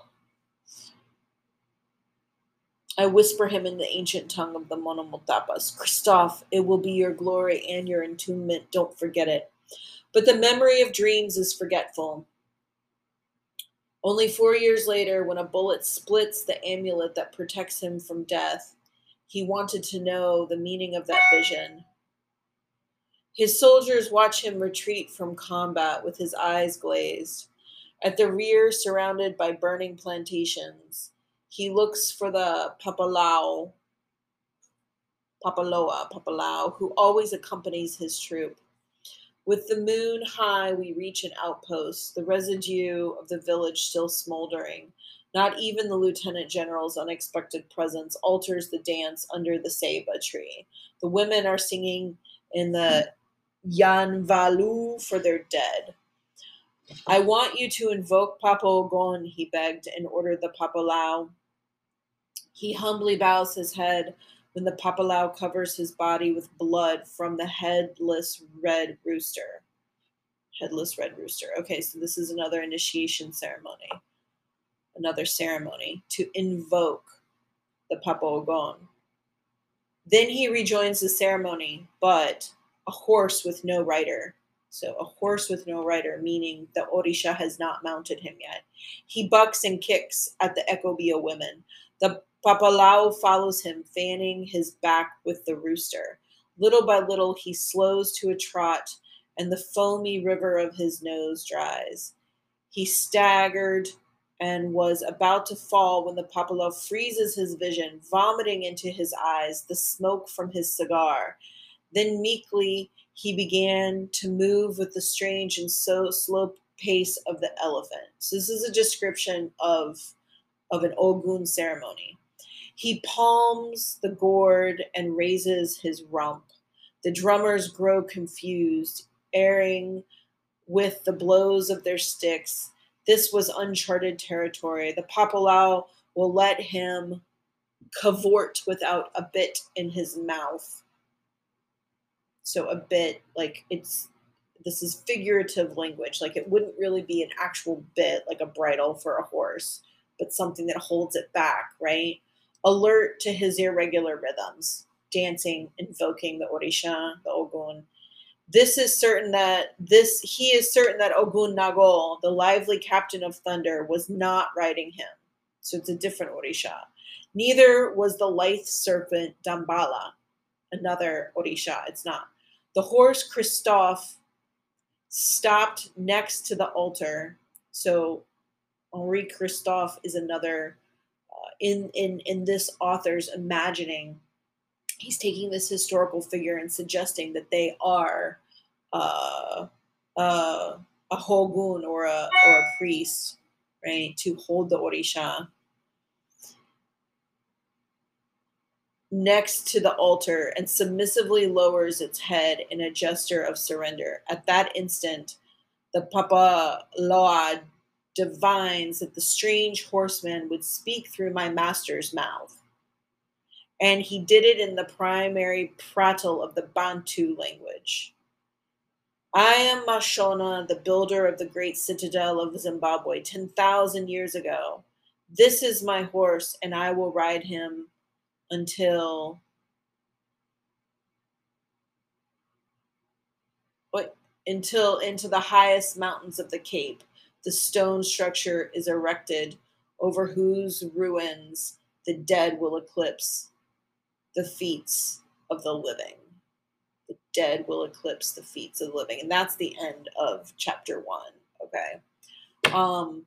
I whisper him in the ancient tongue of the Monomotapas. Christophe, it will be your glory and your entombment. Don't forget it. But the memory of dreams is forgetful. Only four years later, when a bullet splits the amulet that protects him from death, he wanted to know the meaning of that vision. His soldiers watch him retreat from combat with his eyes glazed. At the rear, surrounded by burning plantations, he looks for the papalao, papaloa, papalao, who always accompanies his troop. With the moon high, we reach an outpost, the residue of the village still smoldering. Not even the lieutenant general's unexpected presence alters the dance under the ceiba tree. The women are singing in the Yanvalu for their dead. I want you to invoke Papa Ogon, he begged, and ordered the Papalao. He humbly bows his head when the papalao covers his body with blood from the headless red rooster. Headless red rooster. Okay, so this is another initiation ceremony another ceremony to invoke the Papa Ogon. Then he rejoins the ceremony, but a horse with no rider. So a horse with no rider, meaning the Orisha has not mounted him yet. He bucks and kicks at the Ecobio women. The Papalao follows him, fanning his back with the rooster. Little by little, he slows to a trot, and the foamy river of his nose dries. He staggered and was about to fall when the Papalao freezes his vision, vomiting into his eyes the smoke from his cigar. Then meekly he began to move with the strange and so slow pace of the elephant. So this is a description of of an Ogun ceremony. He palms the gourd and raises his rump. The drummers grow confused, erring with the blows of their sticks this was uncharted territory. The Papalao will let him cavort without a bit in his mouth. So a bit like it's this is figurative language. Like it wouldn't really be an actual bit like a bridle for a horse, but something that holds it back, right? Alert to his irregular rhythms, dancing, invoking the Orisha, the Ogun, this is certain that this he is certain that Ogun Nagol, the lively captain of thunder, was not riding him. So it's a different Orisha. Neither was the lithe serpent Dambala, another Orisha. It's not. The horse Christophe stopped next to the altar. So Henri Christophe is another in in in this author's imagining he's taking this historical figure and suggesting that they are uh, uh, a houngan or a or a priest, right, to hold the orisha next to the altar and submissively lowers its head in a gesture of surrender. At that instant, the Papa Loa divines that the strange horseman would speak through my master's mouth and he did it in the primary prattle of the Bantu language. I am Mashona, the builder of the great citadel of Zimbabwe 10,000 years ago. This is my horse, and I will ride him until. Until into the highest mountains of the Cape. The stone structure is erected over whose ruins the dead will eclipse the feats of the living. The dead will eclipse the feats of the living. And that's the end of chapter one. Okay. Um,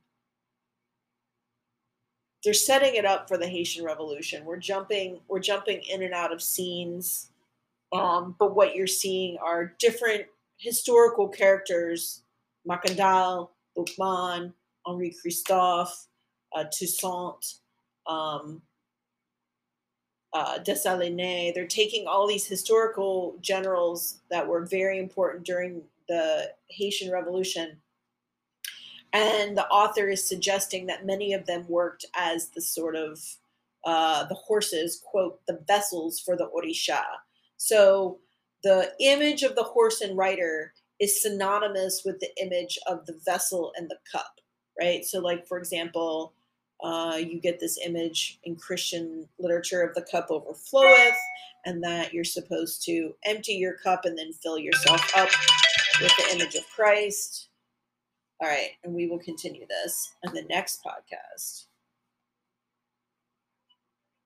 they're setting it up for the Haitian Revolution. We're jumping, we're jumping in and out of scenes. Um, but what you're seeing are different historical characters, Macandal, Boukman, Henri Christophe, uh, Toussaint, um, uh, Dessalines. They're taking all these historical generals that were very important during the Haitian Revolution. And the author is suggesting that many of them worked as the sort of uh, the horses, quote, the vessels for the Orisha. So the image of the horse and rider is synonymous with the image of the vessel and the cup, right? So, like, for example, uh, you get this image in Christian literature of the cup overfloweth, and that you're supposed to empty your cup and then fill yourself up with the image of Christ. All right, and we will continue this in the next podcast.